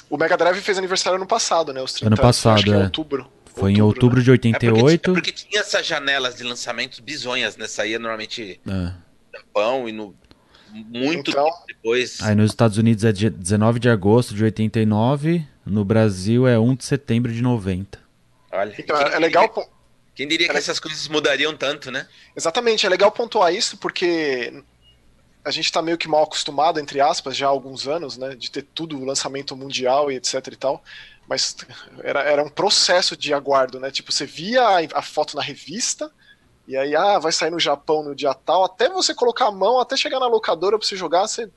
O Mega Drive fez aniversário ano passado, né? Os 30
Ano passado,
que em
é.
outubro.
Foi em outubro de
É porque,
88.
é porque tinha essas janelas de lançamentos bizonhas, né? Saía normalmente
É.
no Japão e no muito
Então-
tempo depois.
Aí nos Estados Unidos é dia 19 de agosto de 89, no Brasil é 1 de setembro de 90.
Olha,
Então,
quem
é, legal.
Quem diria que
é-
essas coisas mudariam tanto, né?
Exatamente, é legal pontuar isso porque a gente tá meio que mal acostumado, entre aspas, já há alguns anos, né? De ter tudo lançamento mundial e etc e tal. Mas era, era um processo de aguardo, né? Tipo, você via a, a foto na revista, e aí, ah, vai sair no Japão no dia tal, até você colocar a mão, até chegar na locadora pra você jogar, você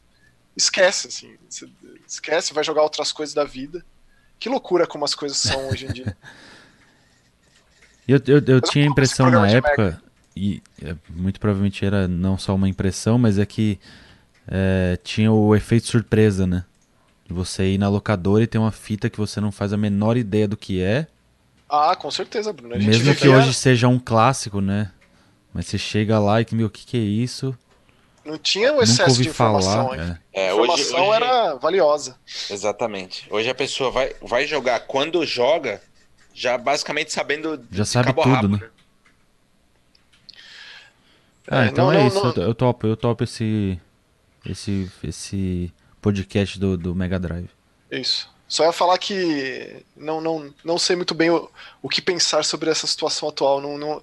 esquece, assim. Você esquece, vai jogar outras coisas da vida. Que loucura como as coisas são hoje em dia.
Eu, eu, eu tinha a
esse
impressão na época, e é, muito provavelmente era não só uma impressão, mas é que é, tinha o efeito surpresa, né? Você ir na locadora e ter uma fita que você não faz a menor ideia do que é,
Ah, com certeza, Bruno.
Mesmo que hoje seja um clássico, né? Mas você chega lá e meu, o que, que é isso?
Não tinha o
Nunca
excesso
ouvi
de informação.
falar.
hein?
é.
É,
a informação era valiosa.
Exatamente. Hoje a pessoa vai, vai jogar quando joga, já basicamente sabendo de
Já sabe tudo,
rabo,
né? Ah,
É,
então
não,
é
não,
isso.
não.
Eu, eu topo, eu topo esse, esse, esse podcast do, do Mega Drive.
Isso. Só ia falar que não, não, não sei muito bem o, o que pensar sobre essa situação atual. Não, não,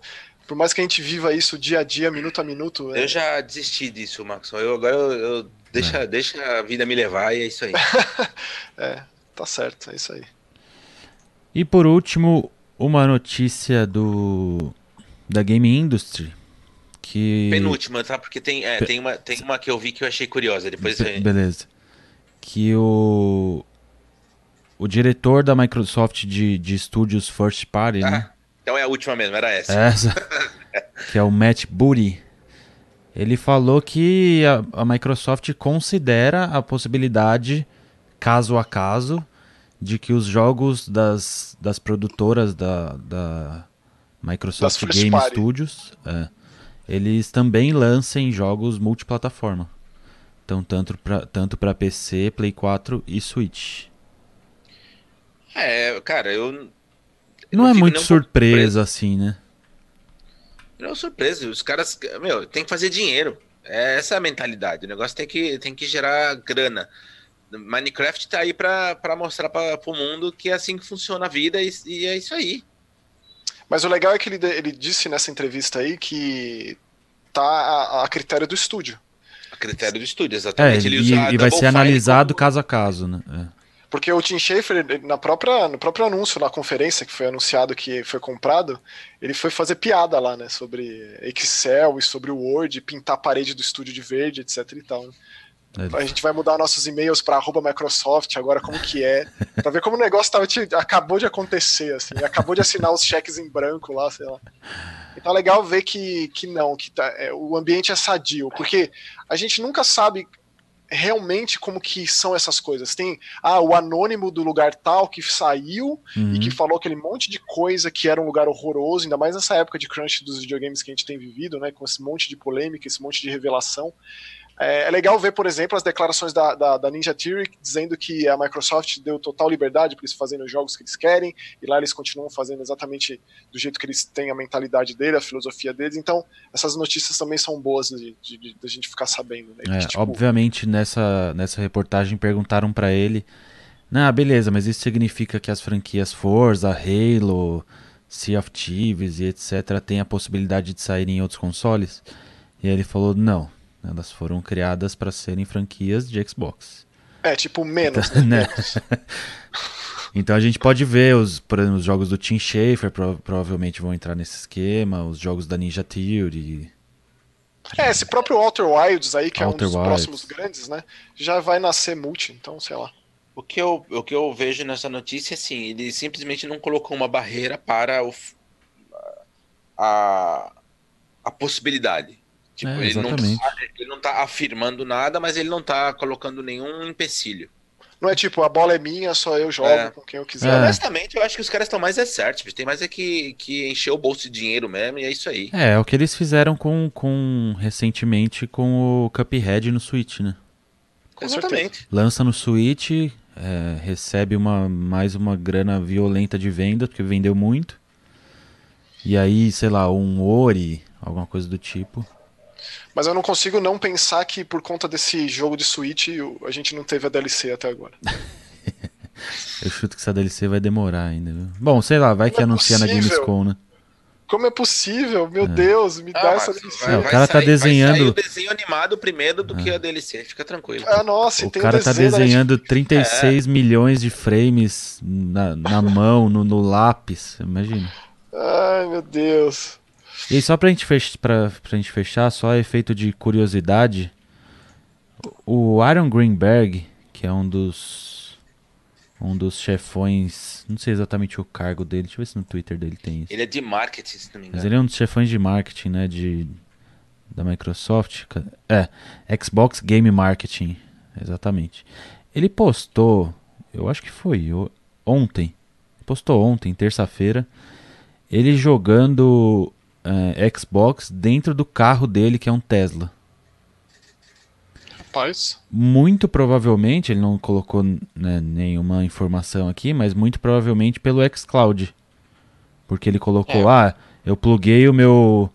por mais que a gente viva isso dia a dia, minuto a minuto. é-
Eu já desisti disso, Max. Eu agora eu, eu- deixa, deixa a vida me levar e é isso aí.
É, tá certo, é isso aí.
E por último, uma notícia do da Game Industry que
Penúltima, tá? Porque tem, é, tem, uma, tem uma que eu vi que eu achei curiosa. Depois
Be- beleza. Que o o diretor da Microsoft de, de estúdios First Party, né?
Então é a última mesmo, era essa.
Essa, que é o Matt Booty. Ele falou que a, a Microsoft considera a possibilidade, caso a caso, de que os jogos das, das produtoras da, da Microsoft
first
Game
party.
Studios, é, eles também lancem jogos multiplataforma. Então, tanto para tanto pra PC, Play 4 e Switch.
É, cara, eu. Eu
Não, é
fico
muito surpresa assim, né?
Não, surpresa. Os caras, meu, tem que fazer dinheiro. É essa é a mentalidade. O negócio tem que, tem que gerar grana. Minecraft tá aí pra, pra mostrar pra, pro mundo que é assim que funciona a vida e, e é isso aí.
Mas o legal é que ele, ele disse nessa entrevista aí que tá a, a critério do estúdio.
A critério do estúdio, exatamente.
É, e, e vai ser analisado como... caso a caso, né? É.
Porque o Tim Schafer, na própria, no próprio anúncio, na conferência que foi anunciado que foi comprado, ele foi fazer piada lá, né? Sobre Excel e sobre o Word, pintar a parede do estúdio de verde, etc e tal. Né? É. A gente vai mudar nossos e-mails para Microsoft agora, como que é, para ver como o negócio tava, acabou de acontecer, assim, acabou de assinar os cheques em branco lá, sei lá. Então é legal ver que, que não, que tá, é, o ambiente é sadio, porque a gente nunca sabe realmente como que são essas coisas. Tem ah, o anônimo do lugar tal que saiu uhum. e que falou aquele monte de coisa que era um lugar horroroso, ainda mais nessa época de crunch dos videogames que a gente tem vivido, né, com esse monte de polêmica, esse monte de revelação. É, é, legal ver, por exemplo, as declarações da, da, da, Ninja Theory dizendo que a Microsoft deu total liberdade para eles fazerem os jogos que eles querem, e lá eles continuam fazendo exatamente do jeito que eles têm a mentalidade dele, a filosofia deles. Então, essas notícias também são boas de, de, de, de a gente ficar sabendo. Né?
É, tipo... Obviamente, nessa, nessa reportagem perguntaram para ele: Ah, beleza, mas isso significa que as franquias Forza, Halo, Sea of Thieves e etc. têm a possibilidade de sair em outros consoles? E aí ele falou: Não elas foram criadas para serem franquias de Xbox.
É, tipo, menos, então, né?
então a gente pode ver os, por exemplo, os jogos do Tim Schafer pro, provavelmente vão entrar nesse esquema, os jogos da Ninja Theory.
É, esse próprio Outer Wilds aí, que Outer é um dos Wilds. próximos grandes, né? Já vai nascer multi, então sei lá.
O que, eu, o que eu vejo nessa notícia, assim, ele simplesmente não colocou uma barreira para o, a, a possibilidade. Tipo, é, ele, não tá, ele não tá afirmando nada, mas ele não tá colocando nenhum empecilho.
Não é tipo, a bola é minha, só eu jogo é. com quem eu quiser.
É. Honestamente, eu acho que os caras estão mais é certos. Tem mais é que, que encher o bolso de dinheiro mesmo e é isso aí.
É, é o que eles fizeram com, com recentemente com o Cuphead no Switch, né?
Com Exatamente.
Lança no Switch, é, recebe uma, mais uma grana violenta de venda, porque vendeu muito. E aí, sei lá, um Ori, alguma coisa do tipo.
Mas eu não consigo não pensar que por conta desse jogo de Switch a gente não teve a DLC até agora.
eu chuto que essa DLC vai demorar ainda. Viu? Bom, sei lá, vai Como que é anuncia possível? na Gamescom, né?
Como é possível? Meu é. Deus, me dá essa DLC.
Vai, o cara tá sair, desenhando. Vai
o desenho animado primeiro do que a DLC, fica tranquilo.
Ah, nossa,
o cara tá desenhando 36 é. milhões de frames na, na mão, no, no lápis. Imagina.
Ai, meu Deus.
E só pra gente, fech pra, pra gente fechar, só efeito de curiosidade, o Aaron Greenberg, que é um dos um dos chefões, não sei exatamente o cargo dele, deixa eu ver se no Twitter dele tem isso.
Ele é de marketing, se não me engano.
Mas ele é um dos chefões de marketing, né, de da Microsoft. É, Xbox Game Marketing, exatamente. Ele postou, eu acho que foi ontem, postou ontem, terça-feira, ele jogando é, Xbox dentro do carro dele, que é um Tesla.
Rapaz.
Muito provavelmente, ele não colocou né, nenhuma informação aqui, mas muito provavelmente pelo xCloud. Porque ele colocou, é. ah, eu pluguei o meu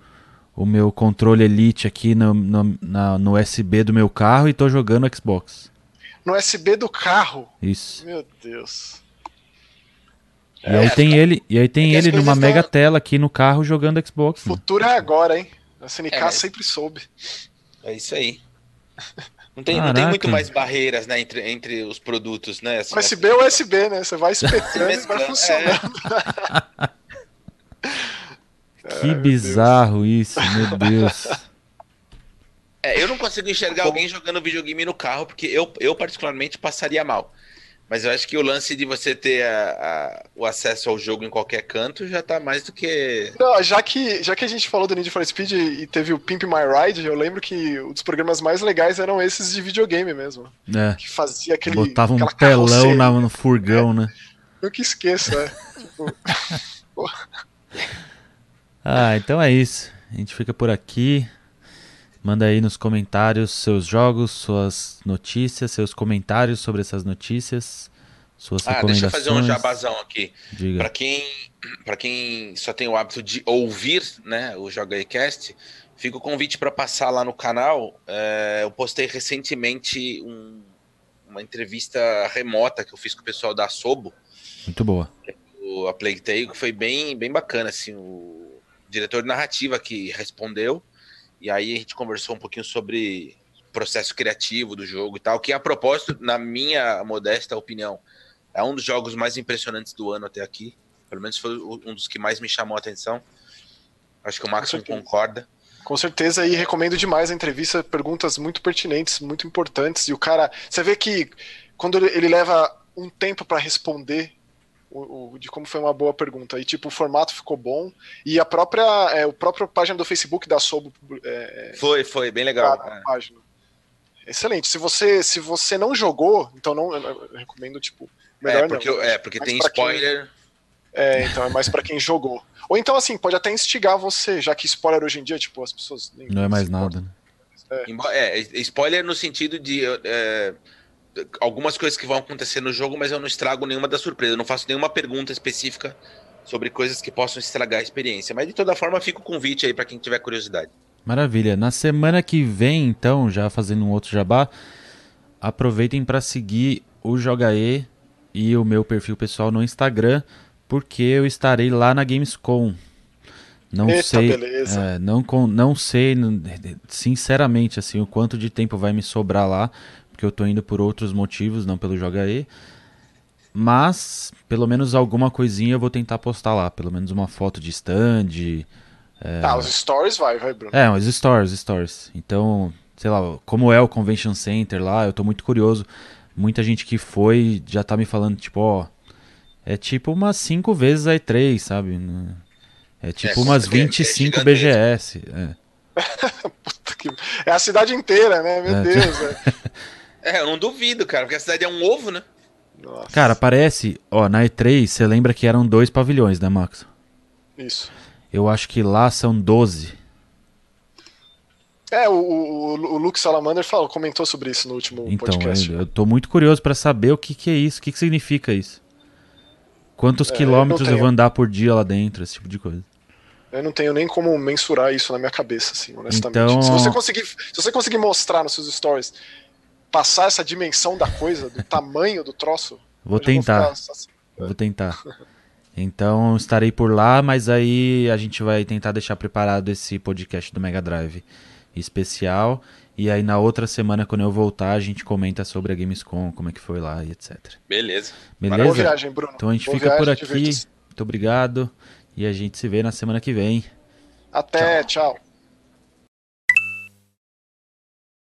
o meu controle Elite aqui no, no, na, no USB do meu carro e tô jogando Xbox.
No USB do carro?
Isso.
Meu Deus.
E aí tem ele, e aí tem é ele numa mega tela aqui no carro jogando Xbox.
O futuro é agora, hein? A SNK é, sempre soube.
É isso aí. Não tem, não tem muito mais barreiras né, entre, entre os produtos, né?
Assim, USB é USB, né? Você vai espetando e vai funcionando.
É. que bizarro isso, meu Deus.
É, eu não consigo enxergar alguém jogando videogame no carro, porque eu, eu particularmente passaria mal. Mas eu acho que o lance de você ter a, a, o acesso ao jogo em qualquer canto já tá mais do que.
Não, já que, já que a gente falou do Need for Speed e teve o Pimp My Ride, eu lembro que um dos programas mais legais eram esses de videogame mesmo.
É.
Que fazia aquele.
Botava um telão na, no furgão, é. né?
Nunca esqueço, é. tipo...
ah, então é isso. A gente fica por aqui. Manda aí nos comentários seus jogos, suas notícias, seus comentários sobre essas notícias. Suas
Ah, deixa eu
recomendações.
fazer um jabazão aqui.
Diga.
Para quem, pra quem só tem o hábito de ouvir né, o Joga Cast, fica o convite para passar lá no canal. É, eu postei recentemente um- uma entrevista remota que eu fiz com o pessoal da Sobo,
Muito boa.
o, a Plague Tale, que foi bem, bem bacana. Assim, o diretor de narrativa que respondeu, e aí a gente conversou um pouquinho sobre o processo criativo do jogo e tal, que a propósito, na minha modesta opinião, é um dos jogos mais impressionantes do ano até aqui. Pelo menos foi um dos que mais me chamou a atenção. Acho que o Max concorda.
Com certeza, e recomendo demais a entrevista, perguntas muito pertinentes, muito importantes. E o cara, você vê que quando ele leva um tempo para responder o, o- de como foi uma boa pergunta, e tipo, o formato ficou bom, e a própria, é, o próprio página do Facebook da Sobo é,
Foi, foi, bem legal.
a
É.
página. Excelente. Se você, se você não jogou, então não, eu eu recomendo, tipo, melhor
É, porque,
não.
é, porque tem
pra quem-
spoiler.
É, então é mais pra quem jogou. Ou então, assim, pode até instigar você, já que spoiler hoje em dia, tipo, as pessoas nem
Não é mais nada. né?
Embo- É, spoiler no sentido de é, algumas coisas que vão acontecer no jogo, mas eu não estrago nenhuma da surpresa. Eu não faço nenhuma pergunta específica sobre coisas que possam estragar a experiência. Mas de toda forma, fica o convite aí para quem tiver curiosidade.
Maravilha. Na semana que vem, então, já fazendo um outro jabá, aproveitem para seguir o Jogaê e o meu perfil pessoal no Instagram, porque eu estarei lá na Gamescom. Não
Eita,
sei, é, não, não sei, sinceramente, assim, o quanto de tempo vai me sobrar lá, porque eu tô indo por outros motivos, não pelo Jogaê. Mas, pelo menos alguma coisinha eu vou tentar postar lá, pelo menos uma foto de stand,
Tá, os stories vai, vai, Bruno.
é, os stories, stories. Então, sei lá, como é o Convention Center lá, eu tô muito curioso. Muita gente que foi já tá me falando, tipo, ó, é tipo umas 5 vezes a E3, sabe? É tipo
É,
umas
porque é
25
gigantesco.
BGS. É.
Puta que- É a cidade inteira, né? Meu
É.
Deus. é.
É, eu não duvido, cara, porque a cidade é um ovo, né?
Nossa,
Cara, parece, ó, na E3, você lembra que eram dois pavilhões, né, Max?
isso.
Eu acho que lá são 12.
É, o, o, o Luke Salamander falou, comentou sobre isso no último
Então,
podcast.
eu, eu tô muito curioso pra saber o que que é isso, o que que significa isso. Quantos
É, eu
quilômetros eu
tenho.
vou andar por dia lá dentro, esse tipo de coisa.
Eu não tenho nem como mensurar isso na minha cabeça, assim, honestamente.
Então-
Se, você conseguir, se você conseguir mostrar nos seus stories, passar essa dimensão da coisa, do tamanho do troço.
Vou tentar.
assim.
Vou tentar. Então estarei por lá, mas aí a gente vai tentar deixar preparado esse podcast do Mega Drive especial. E aí na outra semana, quando eu voltar, a gente comenta sobre a Gamescom, como é que foi lá e etc.
Beleza.
Beleza?
Boa viagem, Bruno.
Então a gente
Boa
fica por
viagem,
aqui.
divirta-se.
Muito obrigado. E a gente se vê na semana que vem.
Até, tchau.